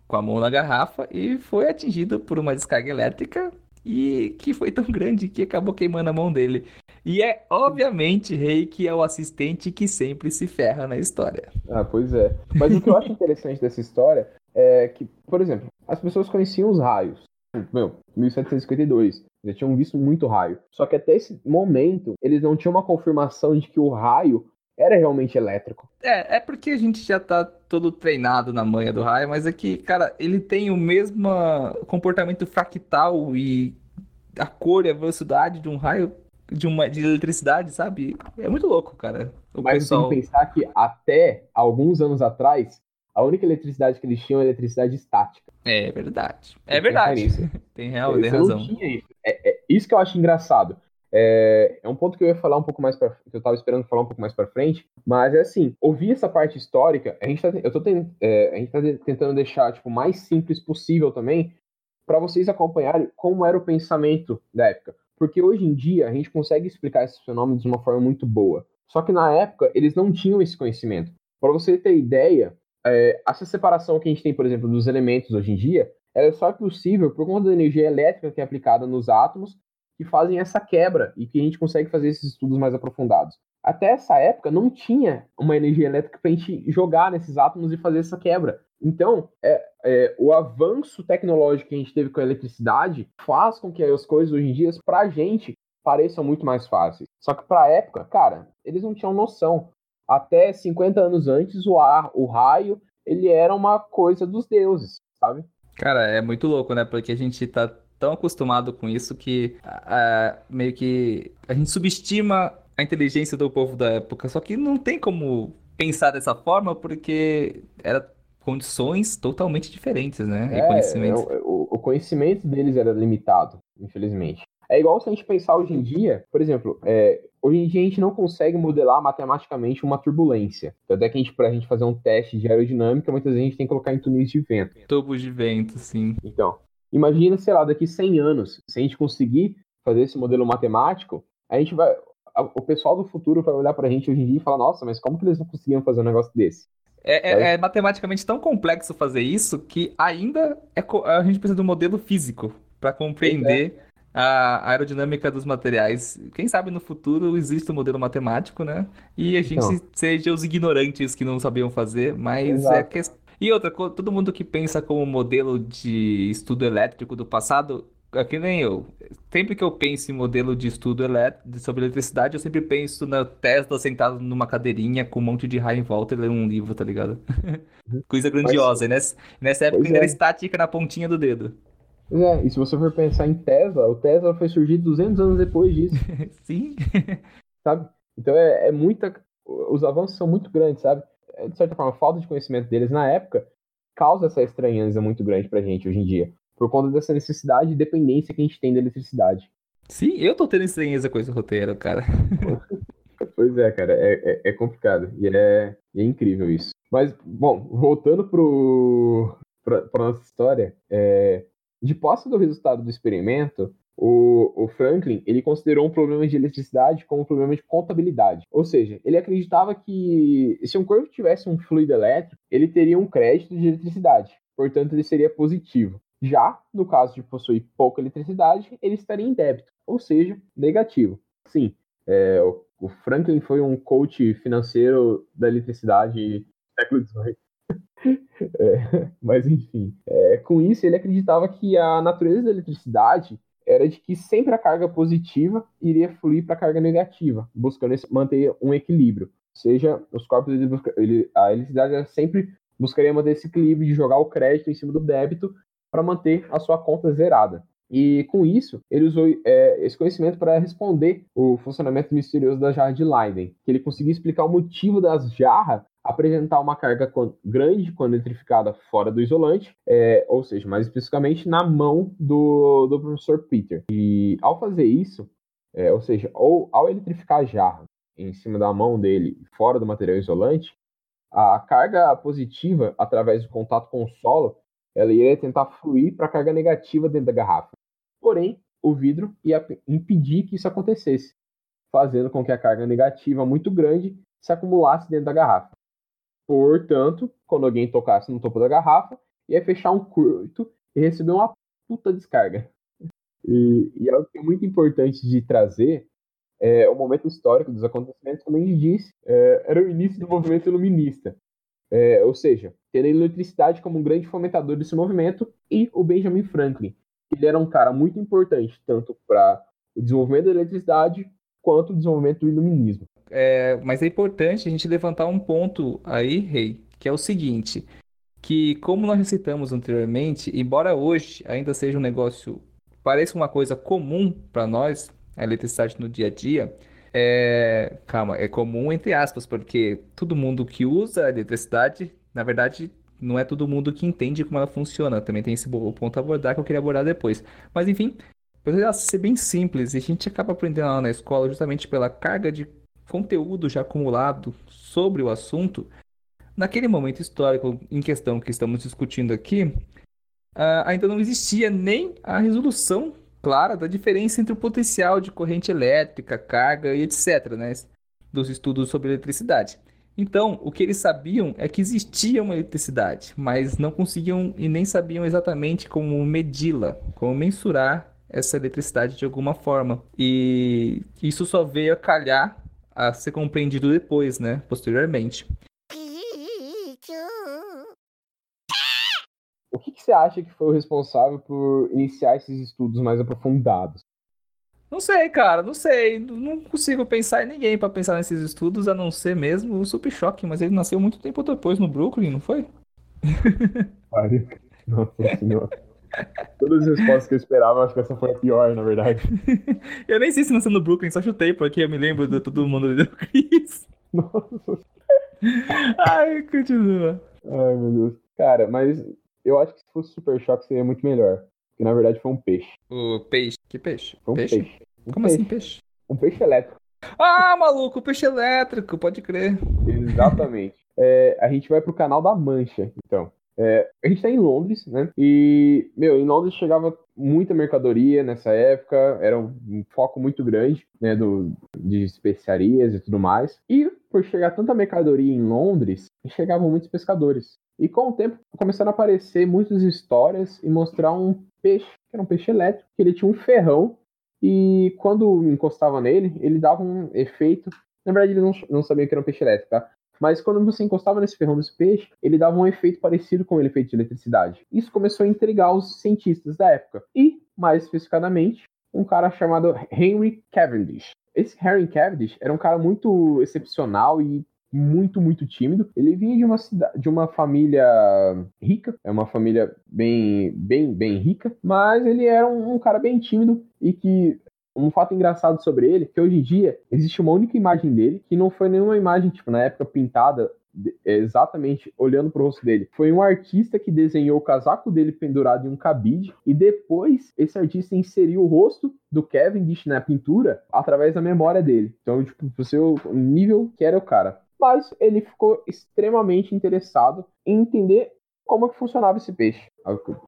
com a mão na garrafa e foi atingido por uma descarga elétrica e que foi tão grande que acabou queimando a mão dele. E é obviamente Rei que é o assistente que sempre se ferra na história. Ah, pois é. Mas o que eu acho interessante dessa história é que, por exemplo, as pessoas conheciam os raios. Meu, 1752, já tinham visto muito raio. Só que até esse momento, eles não tinham uma confirmação de que o raio era realmente elétrico. É, é porque a gente já tá todo treinado na manha do raio, mas é que, cara, ele tem o mesmo comportamento fractal e a cor e a velocidade de um raio de uma de eletricidade, sabe? É muito louco, cara. O mas pessoal... tem que pensar que até alguns anos atrás, a única eletricidade que eles tinham era eletricidade estática. É verdade. É verdade. <laughs> Tem, real, tem razão. Isso. É, é, isso que eu acho engraçado. É, é, um ponto que eu ia falar um pouco mais para que eu tava esperando falar um pouco mais para frente, mas é assim, ouvir essa parte histórica, a gente tá, eu tô ten, é, a gente tá tentando deixar tipo mais simples possível também para vocês acompanharem como era o pensamento da época, porque hoje em dia a gente consegue explicar esses fenômenos de uma forma muito boa. Só que na época eles não tinham esse conhecimento. Para você ter ideia, é, essa separação que a gente tem, por exemplo, dos elementos hoje em dia, ela é só possível por conta da energia elétrica que é aplicada nos átomos que fazem essa quebra e que a gente consegue fazer esses estudos mais aprofundados. Até essa época não tinha uma energia elétrica para a gente jogar nesses átomos e fazer essa quebra. Então, é, é, o avanço tecnológico que a gente teve com a eletricidade faz com que as coisas hoje em dia, para a gente, pareçam muito mais fáceis. Só que para a época, cara, eles não tinham noção. Até 50 anos antes, o ar, o raio, ele era uma coisa dos deuses, sabe? Cara, é muito louco, né? Porque a gente tá tão acostumado com isso que meio que a gente subestima a inteligência do povo da época. Só que não tem como pensar dessa forma porque era condições totalmente diferentes, né? É. É, o, o, conhecimento deles era limitado, infelizmente. É igual se a gente pensar hoje em dia, por exemplo, é, hoje em dia a gente não consegue modelar matematicamente uma turbulência. Até que a gente, pra gente fazer um teste de aerodinâmica, muitas vezes a gente tem que colocar em túneis de vento. Tubos de vento, sim. Então, Imagina, sei lá, daqui 100 anos, se a gente conseguir fazer esse modelo matemático, a gente vai. o pessoal do futuro vai olhar pra gente hoje em dia e falar, nossa, mas como que eles não conseguiam fazer um negócio desse? É, é, é matematicamente tão complexo fazer isso que ainda é, a gente precisa de um modelo físico para compreender a aerodinâmica dos materiais. Quem sabe no futuro existe um modelo matemático, né? E a gente então. seja os ignorantes que não sabiam fazer, mas é Exato. é questão e outra, todo mundo que pensa como modelo de estudo elétrico do passado, é que nem eu. Sempre que eu penso em modelo de estudo elétrico, sobre eletricidade, eu sempre penso na Tesla sentado numa cadeirinha com um monte de raio em volta e lendo um livro, tá ligado? Uhum. <laughs> Coisa grandiosa. E nessa, nessa época ainda é. era estática na pontinha do dedo. É, e se você for pensar em Tesla, o Tesla foi surgir 200 anos depois disso. <laughs> Sim. sabe? Então é, é muita. Os avanços são muito grandes, sabe? É, de certa forma, a falta de conhecimento deles na época causa essa estranheza muito grande pra gente hoje em dia. Por conta dessa necessidade e dependência que a gente tem da eletricidade. Sim, eu tô tendo estranheza com esse roteiro, cara. <laughs> pois é, cara, é, é, é complicado. E é, é, incrível isso. Mas, bom, voltando pro, pra, pra nossa história, é, de posse do resultado do experimento, o, o, Franklin ele considerou um problema de eletricidade como um problema de contabilidade. Ou seja, ele acreditava que se um corpo tivesse um fluido elétrico, ele teria um crédito de eletricidade. Portanto, ele seria positivo. Já no caso de possuir pouca eletricidade, ele estaria em débito, ou seja, negativo. Sim, é, o, o, Franklin foi um coach financeiro da eletricidade século XVIII. <laughs> é, mas enfim, é, com isso ele acreditava que a natureza da eletricidade era de que sempre a carga positiva iria fluir para a carga negativa, buscando manter um equilíbrio. Ou seja, os corpos, ele busca, ele, a eletricidade sempre buscaria manter esse equilíbrio de jogar o crédito em cima do débito para manter a sua conta zerada. E com isso, ele usou é, esse conhecimento para responder o funcionamento misterioso da jarra de Leiden, que ele conseguia explicar o motivo das jarras apresentar uma carga grande quando eletrificada fora do isolante, é, ou seja, mais especificamente na mão do, do professor Peter. E ao fazer isso, é, ou seja, ou ao eletrificar a jarra em cima da mão dele, fora do material isolante, a carga positiva, através do contato com o solo, ela iria tentar fluir para a carga negativa dentro da garrafa. Porém, o vidro ia impedir que isso acontecesse, fazendo com que a carga negativa muito grande se acumulasse dentro da garrafa. Portanto, quando alguém tocasse no topo da garrafa, ia fechar um curto e receber uma puta descarga. E, e algo que é muito importante de trazer é o momento histórico dos acontecimentos, como a gente disse, é, era o início do movimento iluminista. É, ou seja, tendo a eletricidade como um grande fomentador desse movimento e o Benjamin Franklin. Ele era um cara muito importante, tanto para o desenvolvimento da eletricidade quanto o desenvolvimento do iluminismo. É, mas é importante a gente levantar um ponto aí, Rei, que é o seguinte, que como nós citamos anteriormente, embora hoje ainda seja um negócio, pareça uma coisa comum para nós, a eletricidade no dia a dia, é, calma, é comum entre aspas, porque todo mundo que usa a eletricidade, na verdade, não é todo mundo que entende como ela funciona. Também tem esse ponto a abordar que eu queria abordar depois. Mas enfim, Apesar ser bem simples, a gente acaba aprendendo lá na escola justamente pela carga de conteúdo já acumulado sobre o assunto, naquele momento histórico em questão que estamos discutindo aqui, uh, ainda não existia nem a resolução clara da diferença entre o potencial de corrente elétrica, carga e etc., né, dos estudos sobre eletricidade. Então, o que eles sabiam é que existia uma eletricidade, mas não conseguiam e nem sabiam exatamente como medi-la, como mensurar essa eletricidade de alguma forma. E isso só veio a calhar a ser compreendido depois, né? Posteriormente. O que, que, você acha que foi o responsável por iniciar esses estudos mais aprofundados? Não sei, cara, não sei. Não consigo pensar em ninguém para pensar nesses estudos, a não ser mesmo o Super Choque, mas ele nasceu muito tempo depois no Brooklyn, não foi? <laughs> Nossa senhora. Todas as respostas que eu esperava, acho que essa foi a pior, na verdade. <laughs> eu nem sei se nasceu no Brooklyn, só chutei, porque eu me lembro de todo mundo do Chris. Nossa. Ai, continua. Ai, meu Deus. Cara, mas eu acho que se fosse Super Choque seria muito melhor. Porque na verdade foi um peixe. O peixe? Que peixe? Foi um peixe. peixe. Um Como assim, peixe? assim peixe? Um peixe elétrico. Ah, maluco, peixe elétrico, pode crer. Exatamente. É, a gente vai pro canal da Mancha, então. É, a gente tá em Londres, né? E, meu, em Londres chegava muita mercadoria nessa época, era um foco muito grande, né, do, de especiarias e tudo mais. E por chegar tanta mercadoria em Londres, chegavam muitos pescadores. E com o tempo começaram a aparecer muitas histórias e mostrar um peixe, que era um peixe elétrico, que ele tinha um ferrão e quando encostava nele, ele dava um efeito. Na verdade, ele não, não que era um peixe elétrico, tá? Mas quando você encostava nesse ferrão desse peixe, ele dava um efeito parecido com o efeito de eletricidade. Isso começou a intrigar os cientistas da época. E, mais especificadamente, um cara chamado Henry Cavendish. Esse Henry Cavendish era um cara muito excepcional e muito, muito tímido. Ele vinha de uma cidade, de uma família rica, é uma família bem, bem, bem rica, mas ele era um, um cara bem tímido e que um fato engraçado sobre ele, que hoje em dia existe uma única imagem dele, que não foi nenhuma imagem, tipo, na época pintada exatamente olhando pro rosto dele. Foi um artista que desenhou o casaco dele pendurado em um cabide e depois esse artista inseriu o rosto do Kevin Dish na pintura através da memória dele. Então, tipo, você o nível que era o cara. Mas ele ficou extremamente interessado em entender como que funcionava esse peixe.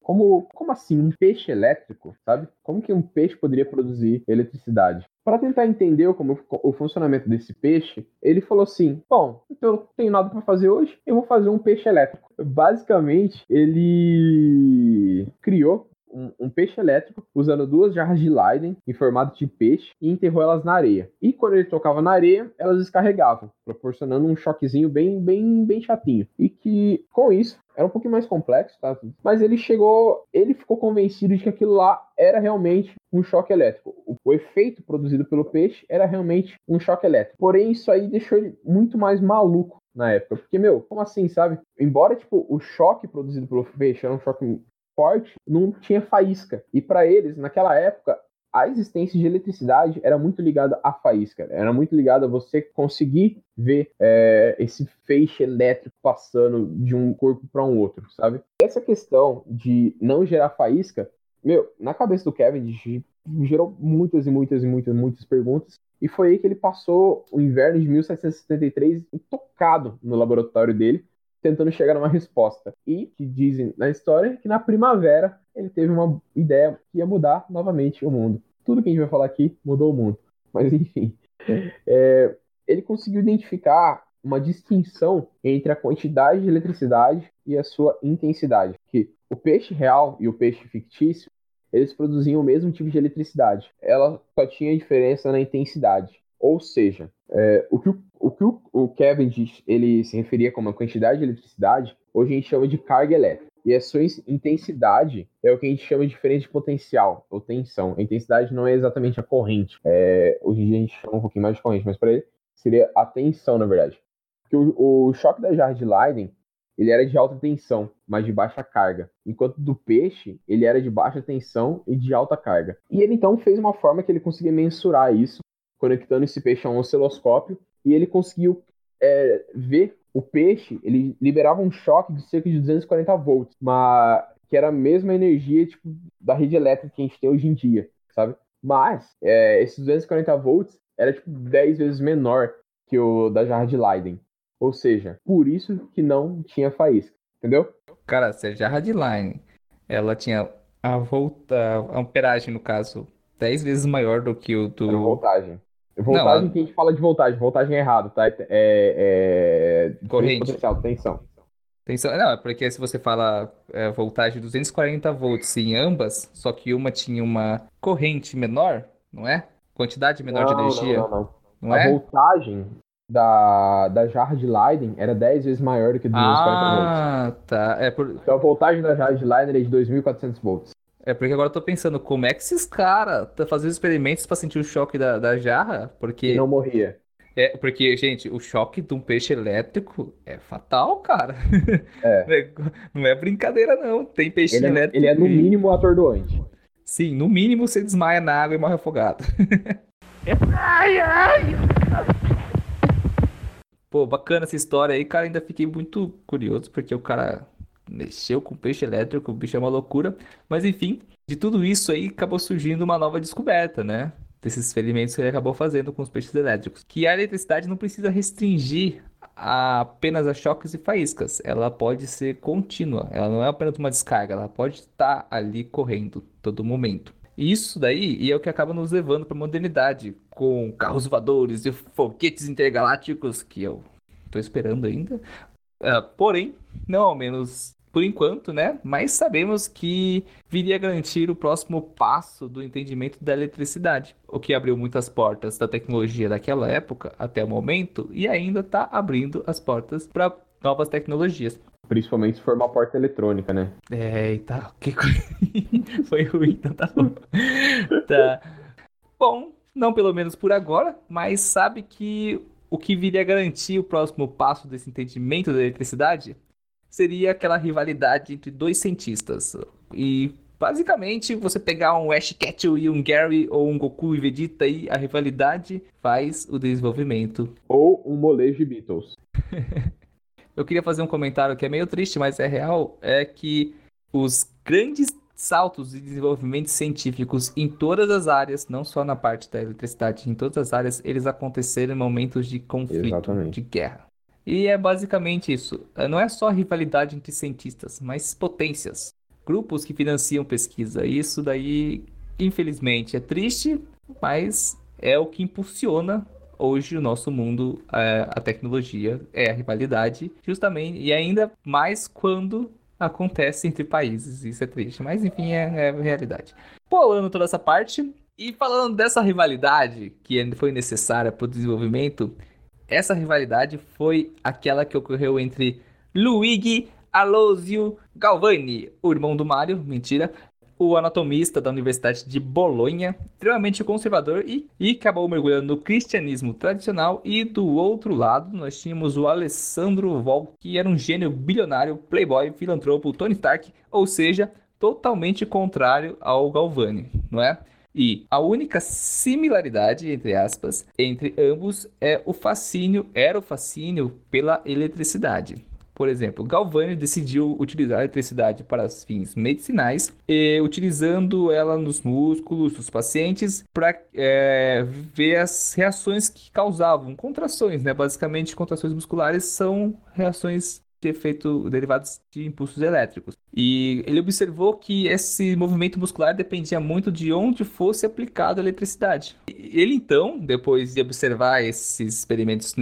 Como, como assim, um peixe elétrico, sabe? Como que um peixe poderia produzir eletricidade? Para tentar entender como o funcionamento desse peixe, ele falou assim: Bom, então eu não tenho nada para fazer hoje, eu vou fazer um peixe elétrico. Basicamente, ele criou um, um, peixe elétrico usando duas jarras de Leiden em formato de peixe e enterrou elas na areia. E quando ele tocava na areia, elas descarregavam, proporcionando um choquezinho bem, bem, bem chatinho. E que com isso era um pouquinho mais complexo, tá? Mas ele chegou, ele ficou convencido de que aquilo lá era realmente um choque elétrico. O, o, efeito produzido pelo peixe era realmente um choque elétrico. Porém, isso aí deixou ele muito mais maluco na época. Porque, meu, como assim, sabe? Embora, tipo, o choque produzido pelo peixe era um choque forte, não tinha faísca. E para eles, naquela época, a existência de eletricidade era muito ligada à faísca, era muito ligada a você conseguir ver é, esse feixe elétrico passando de um corpo para um outro, sabe? Essa questão de não gerar faísca, meu, na cabeça do Kevin gerou muitas e muitas e muitas muitas perguntas e foi aí que ele passou o inverno de 1773 tocado no laboratório dele tentando chegar numa resposta. E que dizem na história que na primavera ele teve uma ideia que ia mudar novamente o mundo. Tudo que a gente vai falar aqui mudou o mundo. Mas enfim. É, ele conseguiu identificar uma distinção entre a quantidade de eletricidade e a sua intensidade. Que o peixe real e o peixe fictício eles produziam o mesmo tipo de eletricidade. Ela só tinha diferença na intensidade. Ou seja, é, o que, o, o, que o, o ele se referia como a quantidade de eletricidade, hoje a gente chama de carga elétrica. E a sua intensidade é o que a gente chama de diferença de potencial ou tensão. A intensidade não é exatamente a corrente. É, hoje em dia a gente chama um pouquinho mais de corrente, mas para ele, seria a tensão, na verdade. Porque o, o choque da jarra de Leiden, ele era de alta tensão, mas de baixa carga. Enquanto do peixe, ele era de baixa tensão e de alta carga. E ele então fez uma forma que ele conseguia mensurar isso, conectando esse peixe a um osciloscópio, e ele conseguiu é, ver o peixe, ele liberava um choque de cerca de 240 volts, mas que era a mesma energia tipo, da rede elétrica que a gente tem hoje em dia, sabe? Mas é, esses 240 volts era tipo 10 vezes menor que o da jarra de Leiden. Ou seja, por isso que não tinha faísca, entendeu? Cara, se a jarra de Leiden, ela tinha a volta, a amperagem no caso, 10 vezes maior do que o do... Era voltagem. Voltagem não, que a gente fala de voltagem, voltagem é errado, tá? É, é... corrente. Potencial, tensão. Tensão, não, é porque se você fala é, voltagem 240 volts em ambas, só que uma tinha uma corrente menor, não é? Quantidade menor não, de energia. Não, não, não. não a é? voltagem da, da jarra de Leiden era 10 vezes maior do que 240 ah, volts. Ah, tá. É por... Então a voltagem da jarra de Leiden é de 2.400 volts. É porque agora eu tô pensando, como é que esses caras estão fazendo experimentos para sentir o choque da, da jarra? Porque. E não morria. É, porque, gente, o choque de um peixe elétrico é fatal, cara. É. <laughs> Não é brincadeira, não. Tem peixe ele elétrico. É, ele é, no mínimo, atordoante. Sim, no mínimo você desmaia na água e morre afogado. ai, <laughs> ai! Pô, bacana essa história aí, cara. Ainda fiquei muito curioso, porque o cara mexeu com peixe elétrico, o bicho é uma loucura. Mas enfim, de tudo isso aí acabou surgindo uma nova descoberta, né? Desses experimentos que ele acabou fazendo com os peixes elétricos. Que a eletricidade não precisa restringir a apenas a choques e faíscas. Ela pode ser contínua. Ela não é apenas uma descarga. Ela pode estar ali correndo todo momento. E isso daí é o que acaba nos levando para a modernidade, com carros voadores e foguetes intergalácticos que eu estou esperando ainda. Uh, porém, não ao menos por enquanto, né? Mas sabemos que viria a garantir o próximo passo do entendimento da eletricidade, o que abriu muitas portas da tecnologia daquela época até o momento e ainda está abrindo as portas para novas tecnologias. Principalmente se for uma porta eletrônica, né? É, eita, que <laughs> foi ruim, então tá bom. tá. Bom, não pelo menos por agora, mas sabe que o que viria a garantir o próximo passo desse entendimento da eletricidade seria aquela rivalidade entre dois cientistas. E basicamente, você pegar um Ash Ketchum e um Gary, ou um Goku e Vegeta, e a rivalidade faz o desenvolvimento. Ou um molejo de Beatles. <laughs> Eu queria fazer um comentário que é meio triste, mas é real, é que os grandes saltos de desenvolvimento científicos em todas as áreas, não só na parte da eletricidade, em todas as áreas, eles aconteceram em momentos de conflito, Exatamente. de guerra. E é basicamente isso. É, não é só rivalidade entre cientistas, mas potências. Grupos que financiam pesquisa. Isso daí, infelizmente, é triste, mas é o que impulsiona hoje o nosso mundo, a, é, a tecnologia, é a rivalidade, justamente, e ainda mais quando acontece entre países. Isso é triste, mas enfim, é, é realidade. Pulando toda essa parte, e falando dessa rivalidade que foi necessária para o desenvolvimento, essa rivalidade foi aquela que ocorreu entre Luigi Alosio Galvani, o irmão do Mario, mentira, o anatomista da Universidade de Bolonha, extremamente conservador e, e acabou mergulhando no cristianismo tradicional. E do outro lado, nós tínhamos o Alessandro Vol, que era um gênio bilionário, playboy, filantropo, Tony Stark, ou seja, totalmente contrário ao Galvani, não é? E a única similaridade, entre aspas, entre ambos é o fascínio, era o fascínio pela eletricidade. Por exemplo, Galvani decidiu utilizar a eletricidade para fins medicinais, e, utilizando ela nos músculos dos pacientes para é, ver as reações que causavam contrações, né? Basicamente, contrações musculares são reações de efeito derivados de impulsos elétricos. E ele observou que esse movimento muscular dependia muito de onde fosse aplicada a eletricidade. Ele então, depois de observar esses experimentos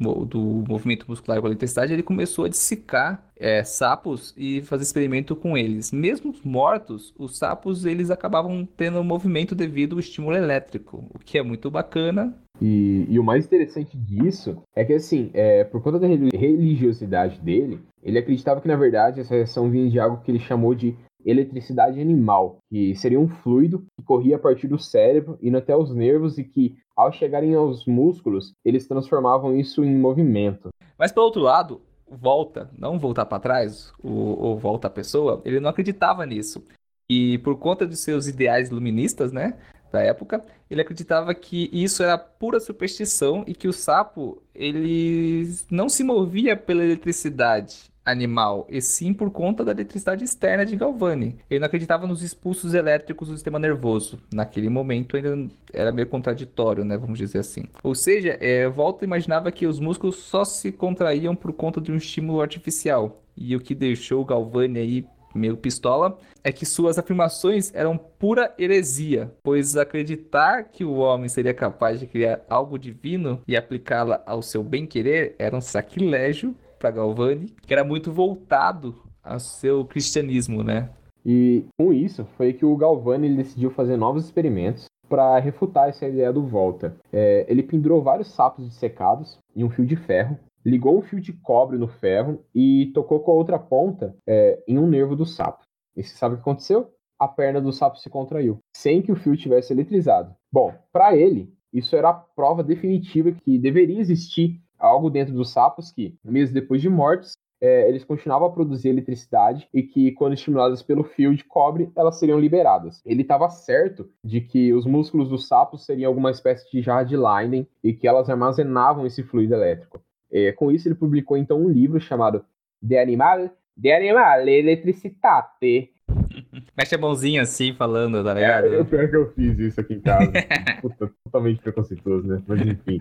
do movimento muscular com a eletricidade, ele começou a dissecar é, sapos e fazer experimento com eles. Mesmo mortos, os sapos eles acabavam tendo movimento devido ao estímulo elétrico, o que é muito bacana e, e, o mais interessante disso é que, assim, é, por conta da religiosidade dele, ele acreditava que, na verdade, essa reação vinha de algo que ele chamou de eletricidade animal, que seria um fluido que corria a partir do cérebro, indo até os nervos e que, ao chegarem aos músculos, eles transformavam isso em movimento. Mas, pelo outro lado, volta, não voltar para trás, ou, volta a pessoa, ele não acreditava nisso. E por conta de seus ideais iluministas, né, da época, ele acreditava que isso era pura superstição e que o sapo, ele não se movia pela eletricidade animal, e sim por conta da eletricidade externa de Galvani. Ele não acreditava nos expulsos elétricos do sistema nervoso. Naquele momento ainda era meio contraditório, né, vamos dizer assim. Ou seja, é, Volta imaginava que os músculos só se contraíam por conta de um estímulo artificial. E o que deixou Galvani aí meio pistola, é que suas afirmações eram pura heresia, pois acreditar que o homem seria capaz de criar algo divino e aplicá-la ao seu bem-querer era um sacrilégio para Galvani, que era muito voltado ao seu cristianismo, né? E com isso foi que o Galvani decidiu fazer novos experimentos para refutar essa ideia do Volta. É, ele pendurou vários sapos dissecados em um fio de ferro, ligou um fio de cobre no ferro e tocou com a outra ponta é, em um nervo do sapo. E você sabe o que aconteceu? A perna do sapo se contraiu, sem que o fio tivesse eletrizado. Bom, para ele, isso era a prova definitiva que deveria existir algo dentro dos sapos que, meses depois de mortos, é, eles continuavam a produzir eletricidade e que, quando estimuladas pelo fio de cobre, elas seriam liberadas. Ele estava certo de que os músculos dos sapos seriam alguma espécie de jarra de Leiden e que elas armazenavam esse fluido elétrico. É, com isso, ele publicou então um livro chamado De Animal, De Animal Eletricitate. Mexe a mãozinha assim, falando, tá ligado? É, pior que eu fiz isso aqui em casa. <laughs> Puta, totalmente preconceituoso, né? Mas enfim.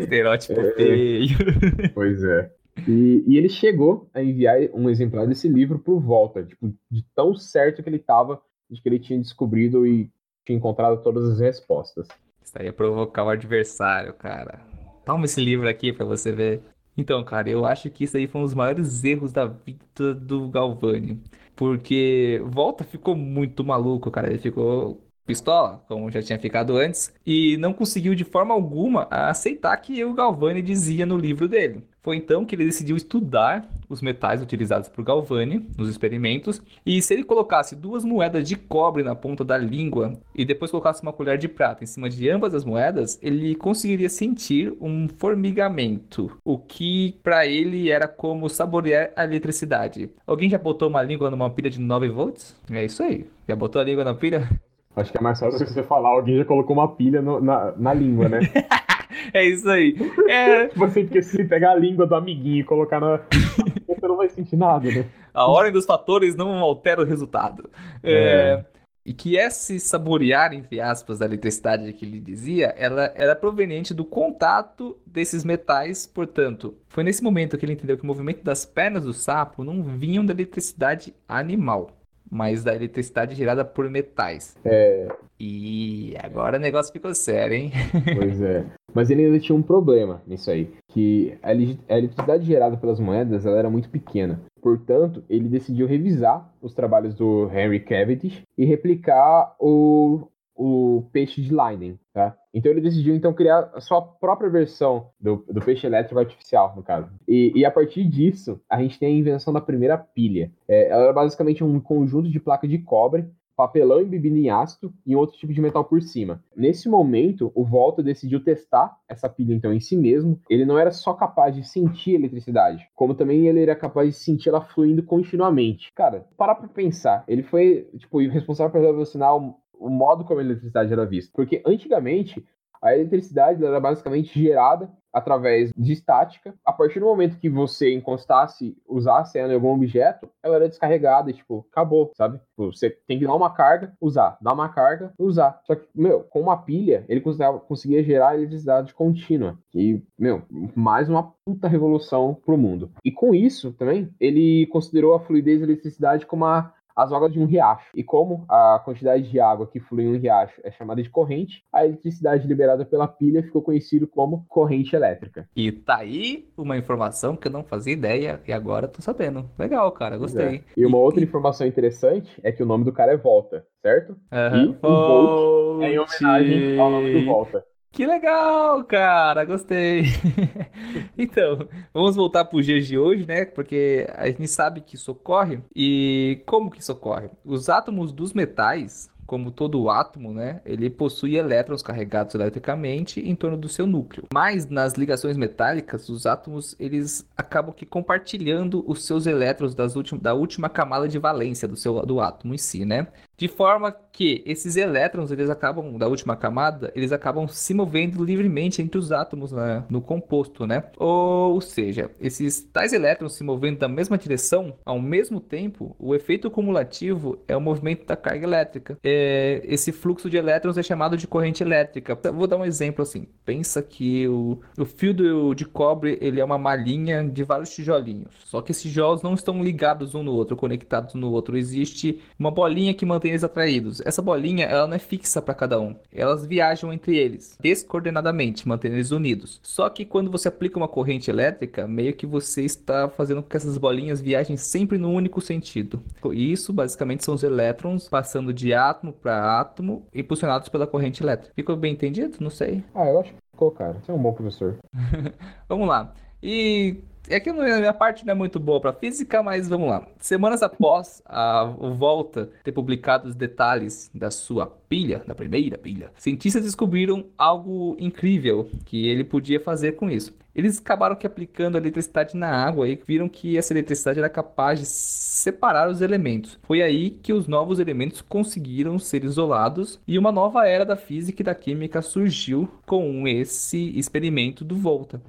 Estereótipo é, feio. <laughs> Pois é. E, e, ele chegou a enviar um exemplar desse livro por volta, tipo, de tão certo que ele estava de que ele tinha descobrido e tinha encontrado todas as respostas. Isso aí ia provocar o adversário, cara. Toma esse livro aqui para você ver. Então, cara, eu acho que isso aí foi um dos maiores erros da vida do Galvani. Porque Volta ficou muito maluco, cara. Ele ficou pistola, como já tinha ficado antes, e não conseguiu de forma alguma aceitar que o Galvani dizia no livro dele. Foi então que ele decidiu estudar os metais utilizados por Galvani nos experimentos, e se ele colocasse duas moedas de cobre na ponta da língua e depois colocasse uma colher de prata em cima de ambas as moedas, ele conseguiria sentir um formigamento, o que para ele era como saborear a eletricidade. Alguém já botou uma língua numa pilha de 9 volts? É isso aí. Já botou a língua na pilha? Acho que é mais fácil você falar, alguém já colocou uma pilha no, na, na língua, né? <laughs> <laughs> é isso aí. É... Você porque se pegar a língua do amiguinho e colocar na. <laughs> você não vai sentir nada, né? A ordem dos fatores não altera o resultado. É... É... E que esse saborear, entre aspas, da eletricidade que ele dizia, ela era proveniente do contato desses metais, portanto, foi nesse momento que ele entendeu que o movimento das pernas do sapo não vinham da eletricidade animal mas da eletricidade gerada por metais. É. E agora o negócio ficou sério, hein? <laughs> Pois é. Mas ele ainda tinha um problema nisso aí, que a eletricidade gerada pelas moedas ela era muito pequena. Portanto, ele decidiu revisar os trabalhos do Henry Cavendish e replicar o, o peixe de Leiden, tá? Então ele decidiu então criar a sua própria versão do, do peixe elétrico artificial, no caso. E, e, a partir disso, a gente tem a invenção da primeira pilha. É, ela era basicamente um conjunto de placa de cobre papelão embebido em ácido e outro tipo de metal por cima. Nesse momento, o Volta decidiu testar essa pilha então em si mesmo. Ele não era só capaz de sentir eletricidade, como também ele era capaz de sentir ela fluindo continuamente. Cara, parar pra pensar, ele foi, tipo, responsável por revolucionar o modo como a eletricidade era vista. Porque antigamente a eletricidade era basicamente gerada através de estática. A partir do momento que você encostasse, usasse ela em algum objeto, ela era descarregada e, tipo, acabou, sabe? Tipo, você tem que dar uma carga, usar, dar uma carga, usar. Só que, meu, com uma pilha, ele conseguia gerar eletricidade contínua. E, meu, mais uma puta revolução pro mundo. E com isso, também, ele considerou a fluidez da eletricidade como a as águas de um riacho. E como a quantidade de água que flui em um riacho é chamada de corrente, a eletricidade liberada pela pilha ficou conhecido como corrente elétrica. E tá aí uma informação que eu não fazia ideia e agora tô sabendo. Legal, cara, gostei. É. E uma outra informação interessante é que o nome do cara é Volta, certo? Uhum. E o Volt é em homenagem ao nome do Volta. Que legal, cara, gostei. <laughs> Então, vamos voltar para os dias de hoje, né? Porque a gente sabe que isso ocorre. E como que isso ocorre? Os átomos dos metais como todo átomo, né, ele possui elétrons carregados eletricamente em torno do seu núcleo. Mas nas ligações metálicas, os átomos eles acabam que compartilhando os seus elétrons das da última camada de valência do seu do átomo em si, né? De forma que esses elétrons, eles acabam, da última camada, eles acabam se movendo livremente entre os átomos né, no composto, né? Ou seja, esses tais elétrons se movendo da mesma direção, ao mesmo tempo, o efeito cumulativo é o movimento da carga elétrica. É, esse fluxo de elétrons é chamado de corrente elétrica. Vou dar um exemplo assim. Pensa que o, o fio do, de cobre, ele é uma malhinha de vários tijolinhos. Só que esses tijolos não estão ligados um no outro, conectados um no outro. Existe uma bolinha que mantém eles atraídos. Essa bolinha, ela não é fixa para cada um. Elas viajam entre eles, descoordenadamente, mantendo eles unidos. Só que quando você aplica uma corrente elétrica, meio que você está fazendo com que essas bolinhas viajem sempre no único sentido. Isso, basicamente, são os elétrons passando de átomo para átomo, impulsionados pela corrente elétrica. Ficou bem entendido? Não sei. Ah, eu acho que ficou, cara. Você é um bom professor. <laughs> Vamos lá. E é que a minha parte não é muito boa para física, mas vamos lá. Semanas após a volta ter publicado os detalhes da sua pilha, da primeira pilha, cientistas descobriram algo incrível que ele podia fazer com isso. Eles acabaram que aplicando a eletricidade na água e viram que essa eletricidade era capaz de separar os elementos. Foi aí que os novos elementos conseguiram ser isolados e uma nova era da física e da química surgiu com esse experimento do Volta.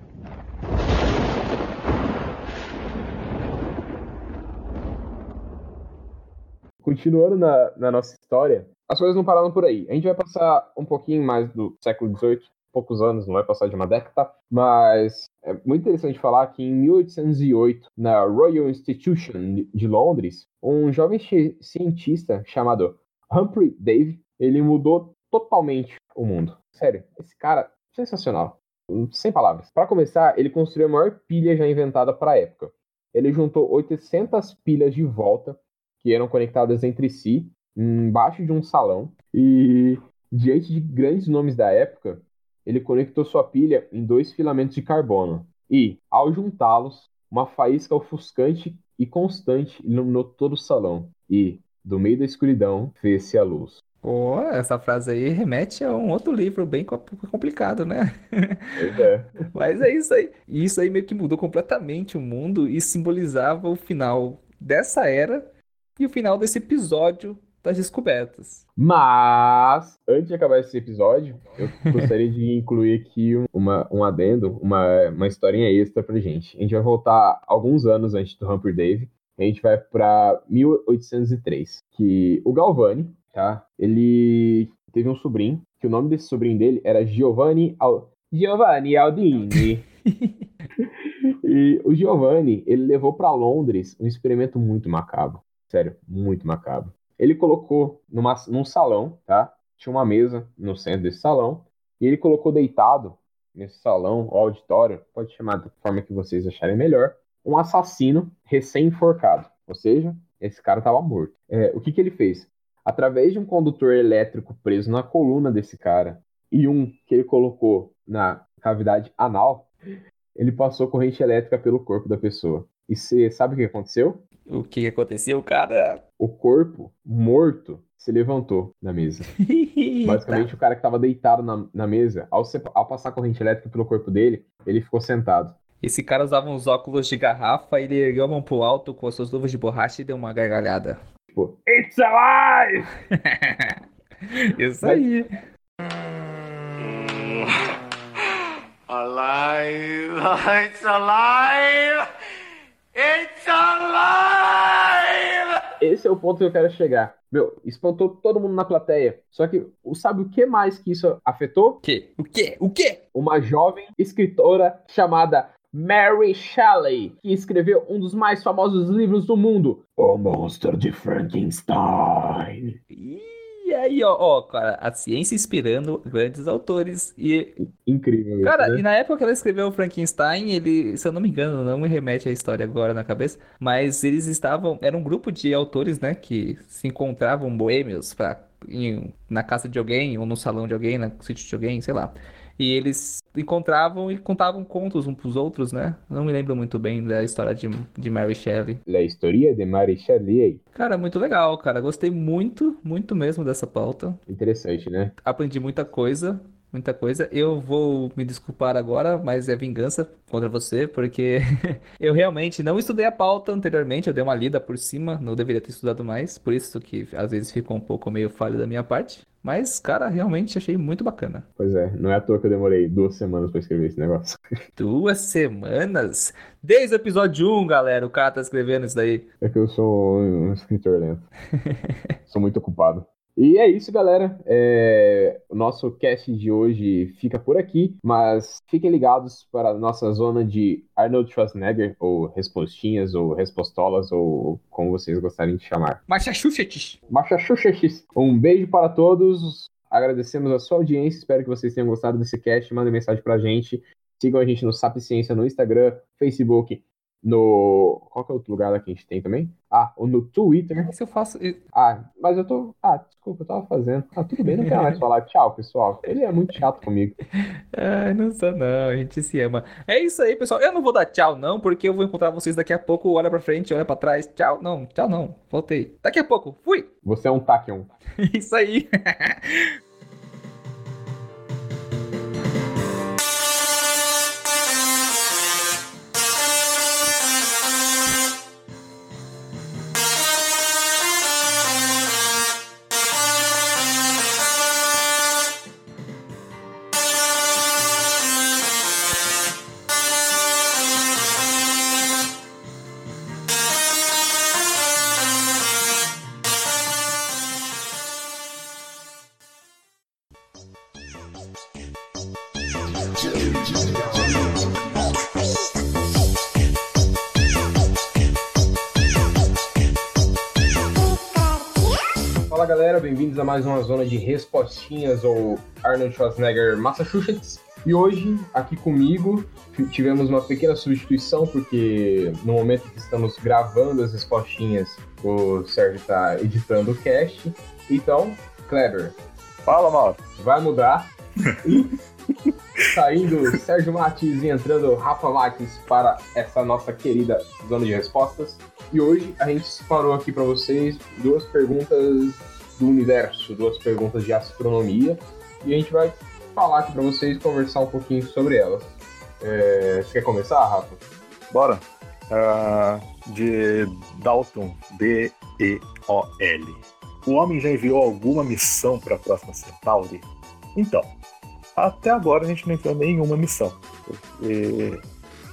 Continuando na, na nossa história, as coisas não pararam por aí. A gente vai passar um pouquinho mais do século XVIII, poucos anos, não vai passar de uma década, mas é muito interessante falar que em 1808, na Royal Institution de Londres, um jovem cientista chamado Humphrey Davy, ele mudou totalmente o mundo. Sério, esse cara sensacional. Sem palavras. Para começar, ele construiu a maior pilha já inventada para a época. Ele juntou 800 pilhas de volta que eram conectadas entre si embaixo de um salão e diante de grandes nomes da época, ele conectou sua pilha em dois filamentos de carbono e, ao juntá-los, uma faísca ofuscante e constante iluminou todo o salão e, do meio da escuridão, fez-se a luz. Pô, essa frase aí remete a um outro livro bem complicado, né? É. <laughs> Mas é isso aí. E isso aí meio que mudou completamente o mundo e simbolizava o final dessa era e o final desse episódio das descobertas. Mas, antes de acabar esse episódio, eu gostaria de incluir aqui uma, um adendo, uma, uma historinha extra pra gente. A gente vai voltar alguns anos antes do Humphrey Davy. A gente vai para 1803, que o Galvani, tá? Ele teve um sobrinho, que o nome desse sobrinho dele era Giovanni Al... Giovanni Aldini. <laughs> e o Giovanni, ele levou para Londres um experimento muito macabro. Sério, muito macabro. Ele colocou numa, num salão, tá? Tinha uma mesa no centro desse salão. E ele colocou deitado nesse salão, ou auditório, pode chamar da forma que vocês acharem melhor, um assassino recém-enforcado. Ou seja, esse cara estava morto. É, o que, que ele fez? Através de um condutor elétrico preso na coluna desse cara e um que ele colocou na cavidade anal, ele passou corrente elétrica pelo corpo da pessoa. E você sabe o que aconteceu? O que aconteceu, cara? O corpo morto se levantou na mesa. <laughs> Basicamente, o cara que estava deitado na, na mesa, ao, ao passar a corrente elétrica pelo corpo dele, ele ficou sentado. Esse cara usava uns óculos de garrafa, ele ergueu a mão pro alto com as suas luvas de borracha e deu uma gargalhada. Tipo, It's alive! <laughs> Isso aí. <laughs> Alive! It's alive! It's alive! Esse é o ponto que eu quero chegar. Meu, espantou todo mundo na plateia. Só que sabe o que mais que isso afetou? O quê? O quê? O quê? Uma jovem escritora chamada Mary Shelley, que escreveu um dos mais famosos livros do mundo, O Monstro de Frankenstein. E aí, ó, ó, cara, a ciência inspirando grandes autores e... Incrível. Cara, né? e na época que ela escreveu o Frankenstein, ele, se eu não me engano, não me remete a história agora na cabeça, mas eles estavam, era um grupo de autores, né, que se encontravam boêmios pra, em, na casa de alguém, ou no salão de alguém, no sítio de alguém, sei lá. E eles encontravam e contavam contos uns pros outros, né? Não me lembro muito bem da história de, de Mary Shelley. La historia de Mary Shelley. Cara, muito legal, cara. Gostei muito, muito mesmo dessa pauta. Interessante, né? Aprendi muita coisa, muita coisa. Eu vou me desculpar agora, mas é vingança contra você, porque <laughs> eu realmente não estudei a pauta anteriormente, eu dei uma lida por cima, não deveria ter estudado mais, por isso que às vezes ficou um pouco meio falho da minha parte. Mas, cara, realmente achei muito bacana. Pois é, não é à toa que eu demorei duas semanas pra escrever esse negócio. <laughs> Duas semanas? Desde o episódio 1, galera, o cara tá escrevendo isso daí. É que eu sou um escritor lento. <laughs> sou muito ocupado. E é isso, galera. É, O nosso cast de hoje fica por aqui, mas fiquem ligados para a nossa zona de Arnold Schwarzenegger, ou respostinhas, ou respostolas, ou como vocês gostarem de chamar. Massachusetts. Massachusetts. Um beijo para todos. Agradecemos a sua audiência. Espero que vocês tenham gostado desse cast. Mandem mensagem pra gente. Sigam a gente no Sapciência no Instagram, Facebook, no. Qual que é outro lugar lá que a gente tem também? Ah, ou no Twitter. Se eu faço. Ah, mas eu tô. Ah, desculpa, eu tava fazendo. Ah, tudo bem, não quero mais falar. Tchau, pessoal. Ele é muito chato comigo. <laughs> Ai, não sou não, a gente se ama. É isso aí, pessoal. Eu não vou dar tchau, não, porque eu vou encontrar vocês daqui a pouco. Olha pra frente, olha pra trás. Tchau, não, tchau, não. Voltei. Daqui a pouco, fui. Você é um Tachyon. <laughs> Isso aí. <laughs> bem-vindos a mais uma zona de respostinhas ou Arnold Schwarzenegger Massachusetts. E hoje, aqui comigo, tivemos uma pequena substituição, porque no momento que estamos gravando as respostinhas, o Sérgio está editando o cast. Então, Kleber, Fala, Mauro. vai mudar. <laughs> Saindo Sérgio Matis e entrando Rafa Matis para essa nossa querida zona de respostas. E hoje a gente separou aqui para vocês duas perguntas do universo, duas perguntas de astronomia. E a gente vai falar aqui para vocês conversar um pouquinho sobre elas. É, Você quer começar, Rafa? Bora. Ah, de Dalton, D-E-O-L. O homem já enviou alguma missão para a próxima Centauri? Então, até agora a gente não enviou nenhuma missão. Porque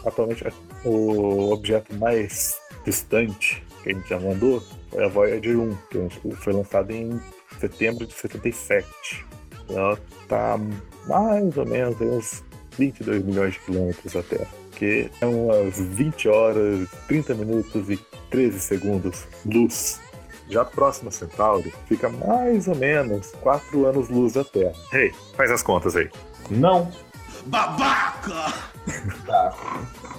atualmente o objeto mais distante que a gente já mandou foi a Voyager 1, que gente- foi lançada em setembro de 77. Ela tá mais ou menos uns 22 milhões de quilômetros da Terra. Que é umas 20 horas, 30 minutos e 13 segundos luz. Já a próxima Centauri fica mais ou menos 4 anos luz da Terra. Ei, faz as contas aí. Não. Babaca! Tá.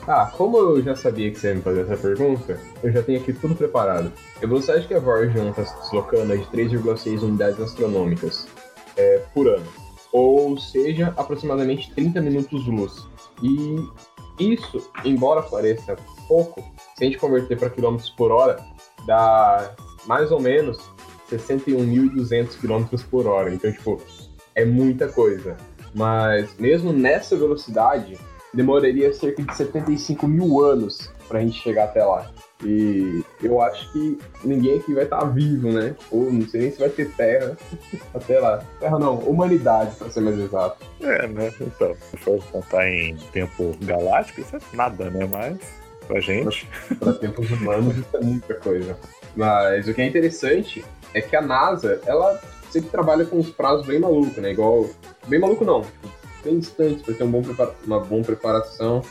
Ah, como eu já sabia que você ia me fazer essa pergunta, eu já tenho aqui tudo preparado. A velocidade que a 1 está se deslocando é de 3,6 unidades astronômicas é, por ano. Ou seja, aproximadamente 30 minutos-luz. E isso, embora pareça pouco, se a gente converter para quilômetros por hora, dá mais ou menos 61.200 quilômetros por hora. Então, tipo, é muita coisa. Mas mesmo nessa velocidade, demoraria cerca de 75 mil anos pra gente chegar até lá. E eu acho que ninguém aqui vai estar vivo, né? Ou não sei nem se vai ter terra <laughs> até lá. Terra não, humanidade, pra ser mais exato. É, né? Então, se for contar em tempo galáctico, isso é nada, né? Mas pra gente. Para tempos humanos, isso é muita coisa. Mas o que é interessante é que a NASA, ela sempre trabalha com uns prazos bem malucos, né? Igual. Bem maluco não, tipo, bem distantes para ter um bom prepara- uma boa preparação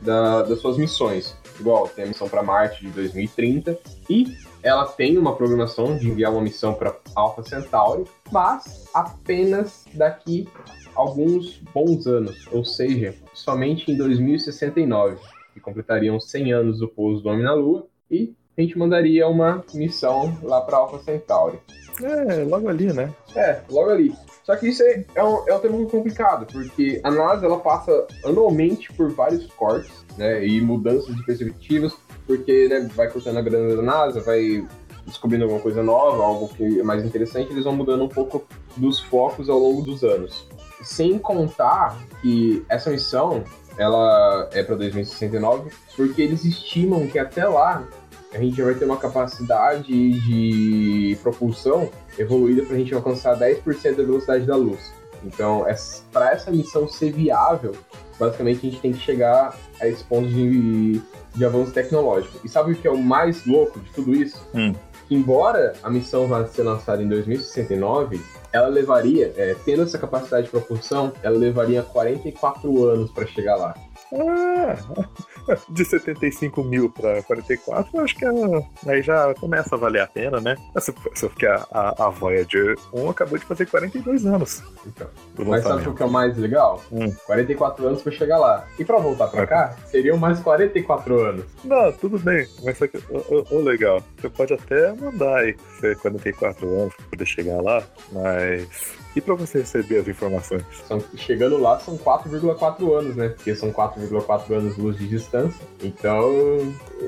da- das suas missões. Igual, tem a missão para Marte de 2030 e ela tem uma programação de enviar uma missão para Alpha Centauri, mas apenas daqui alguns bons anos, ou seja, somente em 2069, que completariam 100 anos do pouso do homem na Lua e a gente mandaria uma missão lá para Alpha Centauri. É, logo ali, né? É, logo ali. Só que isso é, é, um, é um tema muito complicado, porque a NASA ela passa anualmente por vários cortes, né, e mudanças de perspectivas, porque né, vai cortando a grana da NASA, vai descobrindo alguma coisa nova, algo que é mais interessante, eles vão mudando um pouco dos focos ao longo dos anos. Sem contar que essa missão ela é para 2069, porque eles estimam que até lá a gente vai ter uma capacidade de propulsão evoluída para a gente alcançar 10% da velocidade da luz. Então, para essa missão ser viável, basicamente a gente tem que chegar a esse ponto de, de avanço tecnológico. E sabe o que é o mais louco de tudo isso? Hum. Embora a missão vá ser lançada em 2069, ela levaria, é, tendo essa capacidade de propulsão, ela levaria 44 anos para chegar lá. Ah, <laughs> de 75 mil para 44, eu acho que é, aí já começa a valer a pena, né? Só porque a, a, a, Voyager 1 acabou de fazer 42 anos. Então, mas sabe o que é o mais legal? Hum. 44 anos para chegar lá. E para voltar para cá, seriam mais 44 anos. Não, tudo bem, mas só que, o, o, legal, você pode até mandar aí 44 anos para poder chegar lá, mas e para você receber as informações? São, chegando lá são 4,4 anos, né? Porque são 4,4 anos luz de distância. Então,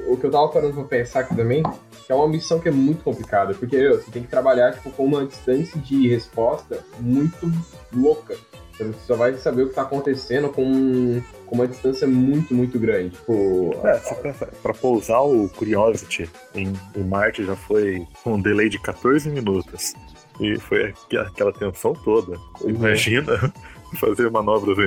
o que eu tava parando pra pensar aqui também, que é uma missão que é muito complicada, porque meu, você tem que trabalhar tipo, com uma distância de resposta muito louca. Você só vai saber o que tá acontecendo com, com uma distância muito, muito grande. Tipo, é, você pensa, pra pousar o Curiosity em, em Marte já foi com um delay de 14 minutos. E foi aquela tensão toda. Imagina <laughs> fazer manobras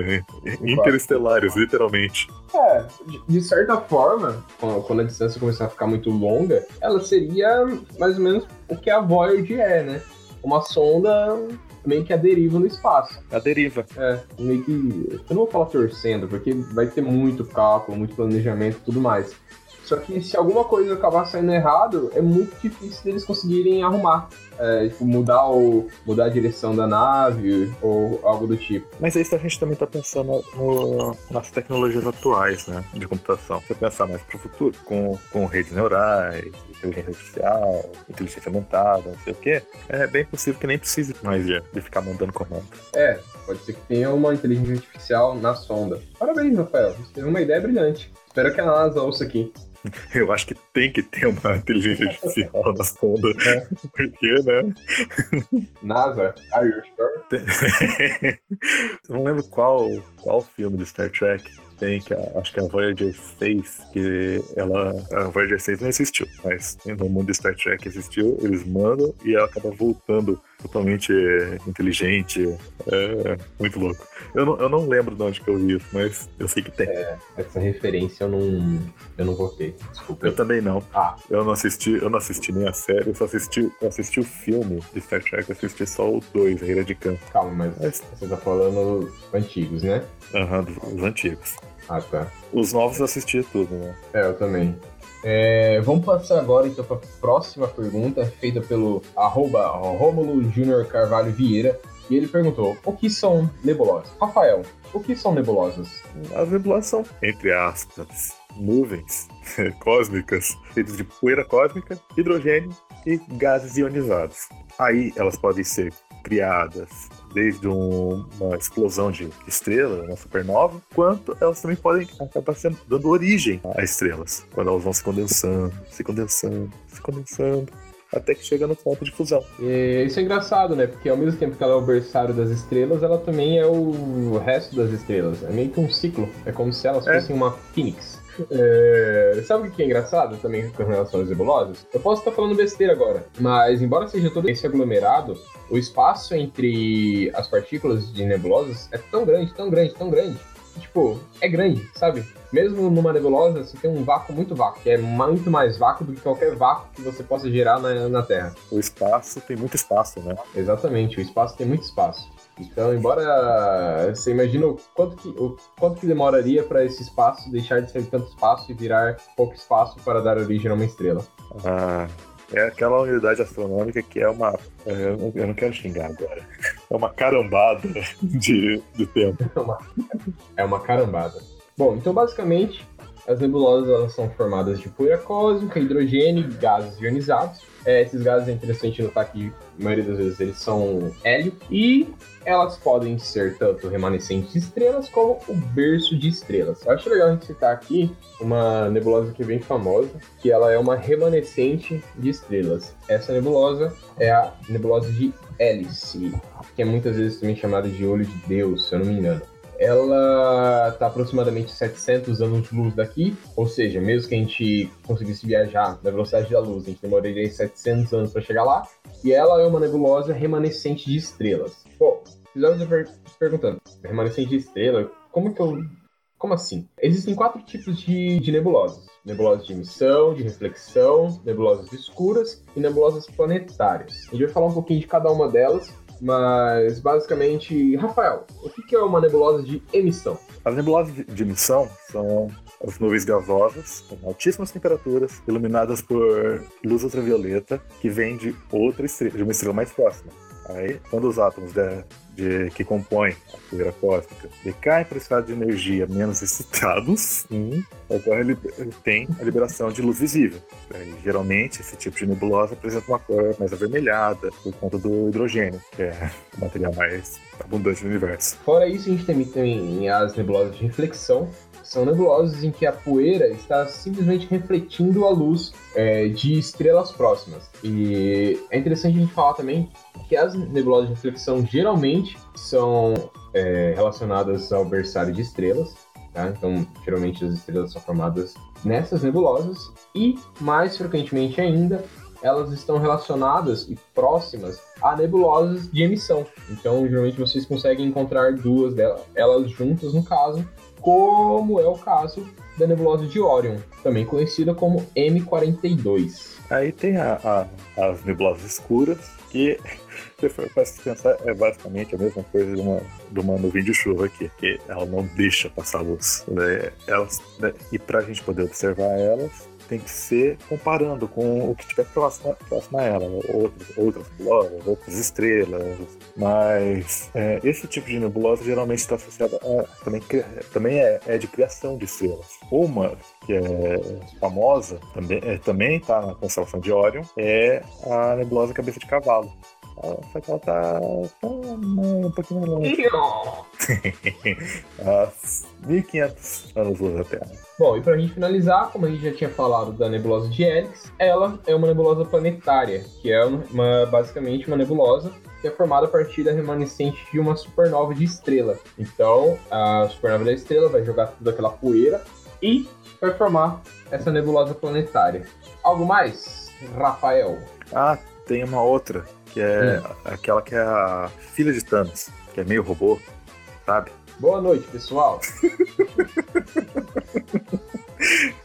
interestelares, literalmente. É, de certa forma, quando a distância começar a ficar muito longa, ela seria mais ou menos o que a Voyager é, né? Uma sonda meio que a deriva no espaço. A deriva. É, meio que. Eu não vou falar torcendo, porque vai ter muito cálculo, muito planejamento e tudo mais. Só que se alguma coisa acabar saindo errado, é muito difícil deles conseguirem arrumar. É, tipo, mudar, o, mudar a direção da nave ou algo do tipo. Mas isso a gente também está pensando no, nas tecnologias atuais, né? De computação. Você pensar mais para o futuro, com, com redes neurais, inteligência artificial, inteligência aumentada, não sei o quê. É bem possível que nem precise mais de, de ficar mandando comando. É, pode ser que tenha uma inteligência artificial na sonda. Parabéns, Rafael. Você teve uma ideia brilhante. Espero que a NASA ouça aqui. <laughs> Eu acho que tem que ter uma inteligência artificial na sonda. É. Porque, né? NASA, are you sure? <laughs> Não lembro qual, qual filme de Star Trek tem, que a, acho que é a Voyager 6, que ela. A Voyager 6 não existiu, mas no mundo de Star Trek existiu, eles mandam e ela acaba voltando totalmente inteligente. É muito louco. Eu não, eu não lembro de onde que eu vi isso, mas eu sei que tem. É, essa referência eu não. Eu não gostei. Desculpa. Eu também não. Ah. Eu não assisti, eu não assisti nem a série, eu só assisti, eu assisti o filme de Star Trek, eu assisti só o 2, a Ilha de Campo. Calma, mas, mas... você tá falando antigos, né? Aham, uhum, os antigos. Ah, tá. Os novos eu assisti tudo, né? É, eu também. É, vamos passar agora então para a próxima pergunta, feita pelo arroba Romulo Júnior Carvalho Vieira. E ele perguntou: o que são nebulosas? Rafael, o que são nebulosas? As nebulosas são, entre aspas, nuvens <laughs> cósmicas feitas de poeira cósmica, hidrogênio e gases ionizados. Aí elas podem ser criadas desde um, uma explosão de estrela, uma supernova, quanto elas também podem acabar sendo, dando origem a estrelas, quando elas vão se condensando, se condensando, se condensando, até que chega no ponto de fusão. E isso é engraçado, né? Porque ao mesmo tempo que ela é o berçário das estrelas, ela também é o resto das estrelas. É meio que um ciclo. É como se elas é. fossem uma fênix. É... Sabe o que é engraçado também com relação às nebulosas? Eu posso estar falando besteira agora, mas embora seja todo esse aglomerado, o espaço entre as partículas de nebulosas é tão grande, tão grande, tão grande. Que, tipo, é grande, sabe? Mesmo numa nebulosa, você tem um vácuo muito vácuo, que é muito mais vácuo do que qualquer vácuo que você possa gerar na, na Terra. O espaço tem muito espaço, né? Exatamente, o espaço tem muito espaço. Então, embora você imagina o quanto que, o quanto que demoraria para esse espaço deixar de ser tanto espaço e virar pouco espaço para dar origem a uma estrela. Ah, é aquela unidade astronômica que é uma. É, eu não quero xingar agora. É uma carambada de, de tempo. <laughs> É uma, é uma carambada. Bom, então basicamente as nebulosas elas são formadas de poeira cósmica, hidrogênio e gases ionizados. É, esses gases é interessante notar que a maioria das vezes eles são hélio e elas podem ser tanto remanescentes de estrelas como o berço de estrelas. Eu acho legal a gente citar aqui uma nebulosa que é bem famosa, que ela é uma remanescente de estrelas. Essa nebulosa é a nebulosa de Hélice, que é muitas vezes também chamada de olho de Deus, se eu não me engano ela está aproximadamente 700 anos-luz daqui, ou seja, mesmo que a gente conseguisse viajar na velocidade da luz, a gente demoraria 700 anos para chegar lá, e ela é uma nebulosa remanescente de estrelas. Pô, precisamos se perguntando, remanescente de estrela, como que eu... Como assim? Existem quatro tipos de, de nebulosas. Nebulosas de emissão, de reflexão, nebulosas escuras e nebulosas planetárias. A gente vai falar um pouquinho de cada uma delas mas, basicamente, Rafael, o que é uma nebulosa de emissão? As nebulosas de emissão são as nuvens gasosas, com altíssimas temperaturas, iluminadas por luz ultravioleta, que vem de outra estrela, de uma estrela mais próxima. Aí, quando os átomos de, de, que compõem a poeira cósmica decaem para o estado de energia menos excitados, hum, ocorre, tem a liberação de luz visível. Aí, geralmente, esse tipo de nebulosa apresenta uma cor mais avermelhada por conta do hidrogênio, que é o material mais abundante do universo. Fora isso, a gente tem também as nebulosas de reflexão, são nebulosas em que a poeira está simplesmente refletindo a luz é, de estrelas próximas. E é interessante a gente falar também que as nebulosas de reflexão geralmente são é, relacionadas ao berçário de estrelas. Tá? Então, geralmente as estrelas são formadas nessas nebulosas e, mais frequentemente ainda, elas estão relacionadas e próximas a nebulosas de emissão. Então, geralmente vocês conseguem encontrar duas delas, elas juntas no caso, como é o caso da nebulosa de Orion, também conhecida como M42. Aí tem a, a, as nebulosas escuras, que <laughs> se for para pensar, é basicamente a mesma coisa de uma, de uma nuvem de chuva aqui, que ela não deixa passar luz. Né? Elas, né? E para a gente poder observar elas, tem que ser comparando com o que tiver próximo, próximo a ela, outras, outras nebulosas, outras estrelas. Mas é, esse tipo de nebulosa geralmente está associado a, também, também é, é, de criação de estrelas. Uma que é famosa, também é, está na constelação de Orion, é a nebulosa cabeça de cavalo. Só que ela tá, tá um pouquinho mais longe. a 1500 anos-luz da Terra. Bom, e pra gente finalizar, como a gente já tinha falado da nebulosa de Helix, ela é uma nebulosa planetária, que é uma, basicamente uma nebulosa que é formada a partir da remanescente de uma supernova de estrela. Então, a supernova da estrela vai jogar toda aquela poeira e vai formar essa nebulosa planetária. Algo mais, Rafael? Ah, tem uma outra que é hum. aquela que é a filha de Thanos, que é meio robô, sabe? Boa noite, pessoal. <laughs>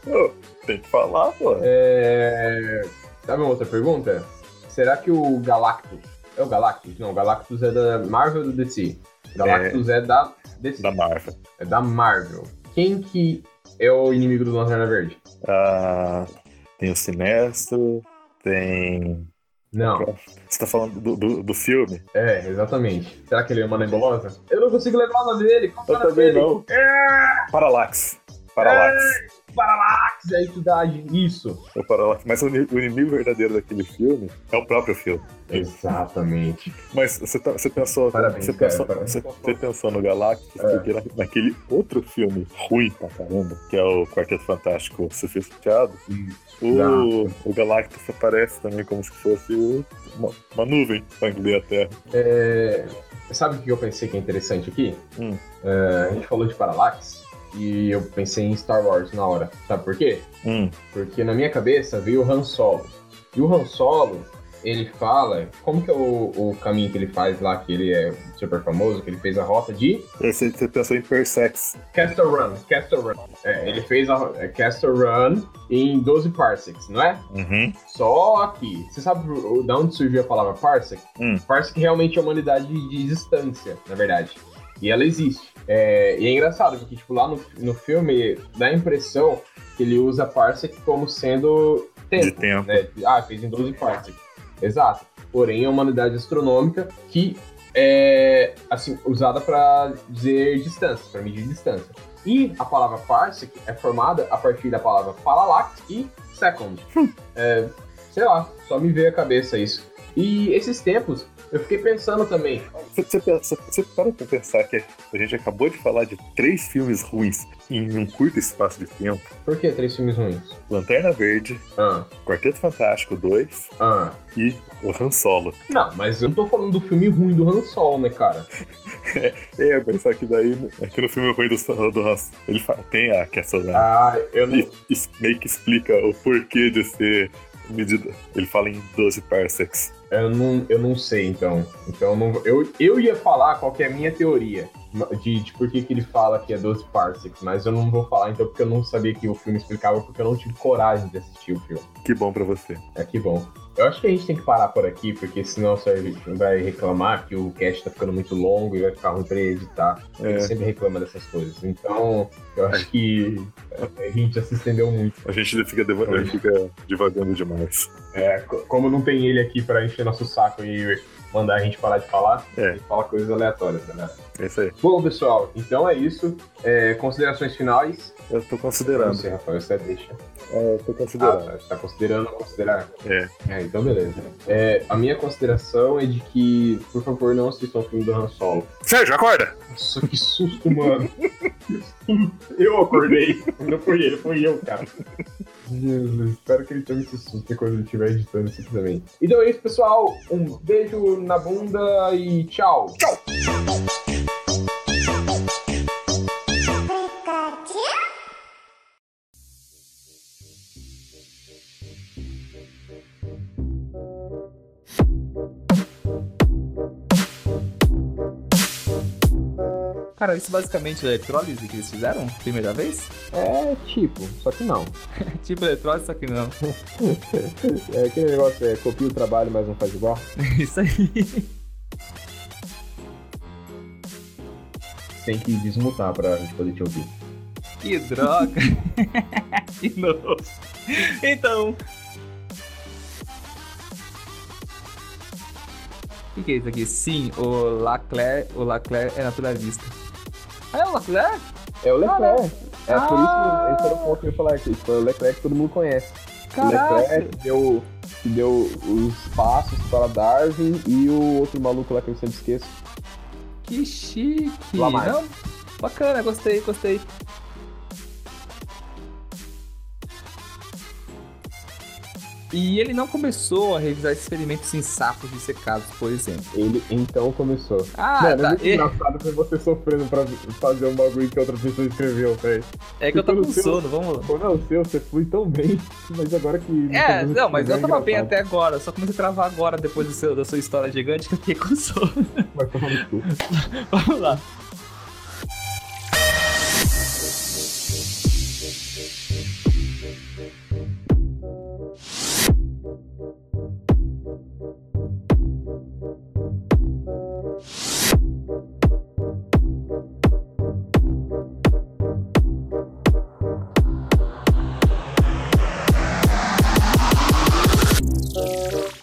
oh, tem que falar, pô. É... Sabe uma outra pergunta? Será que o Galactus... É o Galactus? Não, o Galactus é da Marvel ou do DC? Galactus é, é da DC. Da Marvel. É da Marvel. Quem que é o inimigo do Lanterna Verde? Ah, tem o Sinestro, tem não. Você tá falando do, do, do, filme? É, exatamente. Será que ele é uma nebulosa? Eu não consigo lembrar o nome dele. Qual Eu também dele? não. É... Paralax. Paralax. É... Paralax, é isso dá isso. O Paralax. Mas o, inimigo verdadeiro daquele filme é o próprio filme. Exatamente. Mas você, tá, você pensou. Parabéns, você, cara, pensou parabéns. Você, você, pensou no Galactus, é. porque na, naquele outro filme ruim pra caramba, que é o Quarteto Fantástico Sofisticado. O, o Galactus aparece também como se fosse uma, uma nuvem para engolir a Terra. É, sabe o que eu pensei que é interessante aqui? Hum. É, a gente falou de Parallax e eu pensei em Star Wars na hora. Sabe por quê? Hum. Porque na minha cabeça veio o Han Solo. E o Han Solo, ele fala como que é o, o caminho que ele faz lá, que ele é super famoso, que ele fez a rota de. Você, você pensou em Persex. Castle Run, Castle Run. É, ele fez a é, Castle Run em 12 parsecs, não é? Uhum. Só aqui. Você sabe de onde surgiu a palavra parsec? Hum. Parsec realmente é uma unidade de distância, na verdade. E ela existe. É, e é engraçado, porque tipo, lá no, no filme dá a impressão que ele usa parsec como sendo tempo. De tempo. Né? Ah, fez em 12 parsecs. Exato. Porém, é uma unidade astronômica que é assim, usada para dizer distância, para medir distância. E a palavra parsec é formada a partir da palavra paralax e second. É, sei lá, só me veio à cabeça isso. E esses tempos, eu fiquei pensando também. Você, você, para pra pensar que a gente acabou de falar de três filmes ruins em um curto espaço de tempo. Por que três filmes ruins? Lanterna Verde, Ah, Quarteto Fantástico 2 ah. e o Han Solo. Não, mas eu não tô falando do filme ruim do Han Solo, né, cara? <laughs> É, mas só que daí, aqui no filme ruim do, do Han ele fa- tem a questão. Ah, eu não. E meio que explica o porquê de ser medida. Ele fala em 12 parsecs. Eu não, eu não sei, então. Então, eu não, eu, eu ia falar qual que é a minha teoria de, de por que, que ele fala que é 12 parsecs, mas eu não vou falar, então, porque eu não sabia que o filme explicava, porque eu não tive coragem de assistir o filme. Que bom pra você. É que bom. Eu acho que a gente tem que parar por aqui, porque senão você vai reclamar que o cast tá ficando muito longo e vai ficar ruim pra editar. Ele É, sempre reclama dessas coisas. Então, eu acho que <laughs> a gente já se estendeu muito. a gente fica, deva- a gente fica divagando demais. É, co- como não tem ele aqui pra encher nosso saco e mandar a gente parar de falar, É. ele fala coisas aleatórias, né? É isso aí. Bom, pessoal, então é isso. É, considerações finais. Eu tô considerando. você, Rafael, você deixa. É, eu tô Ah, considerando. tá, você tá considerando considerar? É. É, então beleza. É, a minha consideração é de que, por favor, não assistam o filme do Han Solo. Sérgio, acorda! Nossa, que susto, mano. <laughs> eu acordei. Não foi ele, foi eu, cara. Jesus, espero que ele tome esse susto quando ele estiver editando isso aqui também. Então é isso, pessoal. Um beijo na bunda e tchau. Tchau. Cara, isso basicamente é eletrólise que eles fizeram primeira vez? É tipo, só que não. <laughs> tipo eletrólise, só que não. <laughs> É aquele negócio, é copia o trabalho, mas não faz igual. <laughs> Isso aí. Tem que desmutar pra gente poder te ouvir. Que droga. que nojo. Então. O que, que é isso aqui? Sim, o Laclaire, o Laclaire é naturalista. Ah, é o Laclaire? É o Leclerc. É por Ah. isso que esse era o ponto que eu ia falar aqui. Foi o Leclerc que todo mundo conhece. O Caraca. Leclerc que deu, deu os passos para Darwin e o outro maluco lá que eu sempre esqueço. Que chique. Não, bacana, gostei, gostei. E ele não começou a revisar experimentos em sapos dissecados, por exemplo. Ele então começou. Ah, Mano, é tá. muito É, engraçado ver você sofrendo pra fazer um bagulho que outra pessoa escreveu, velho. é que eu tô com seu- sono, vamos lá. Quando é o seu, você flui tão bem, mas agora que. É, não, mas eu tava é bem até agora, só comecei a travar agora, depois do seu, da sua história gigante, que eu fiquei com sono. Cu. <laughs> Vamos lá.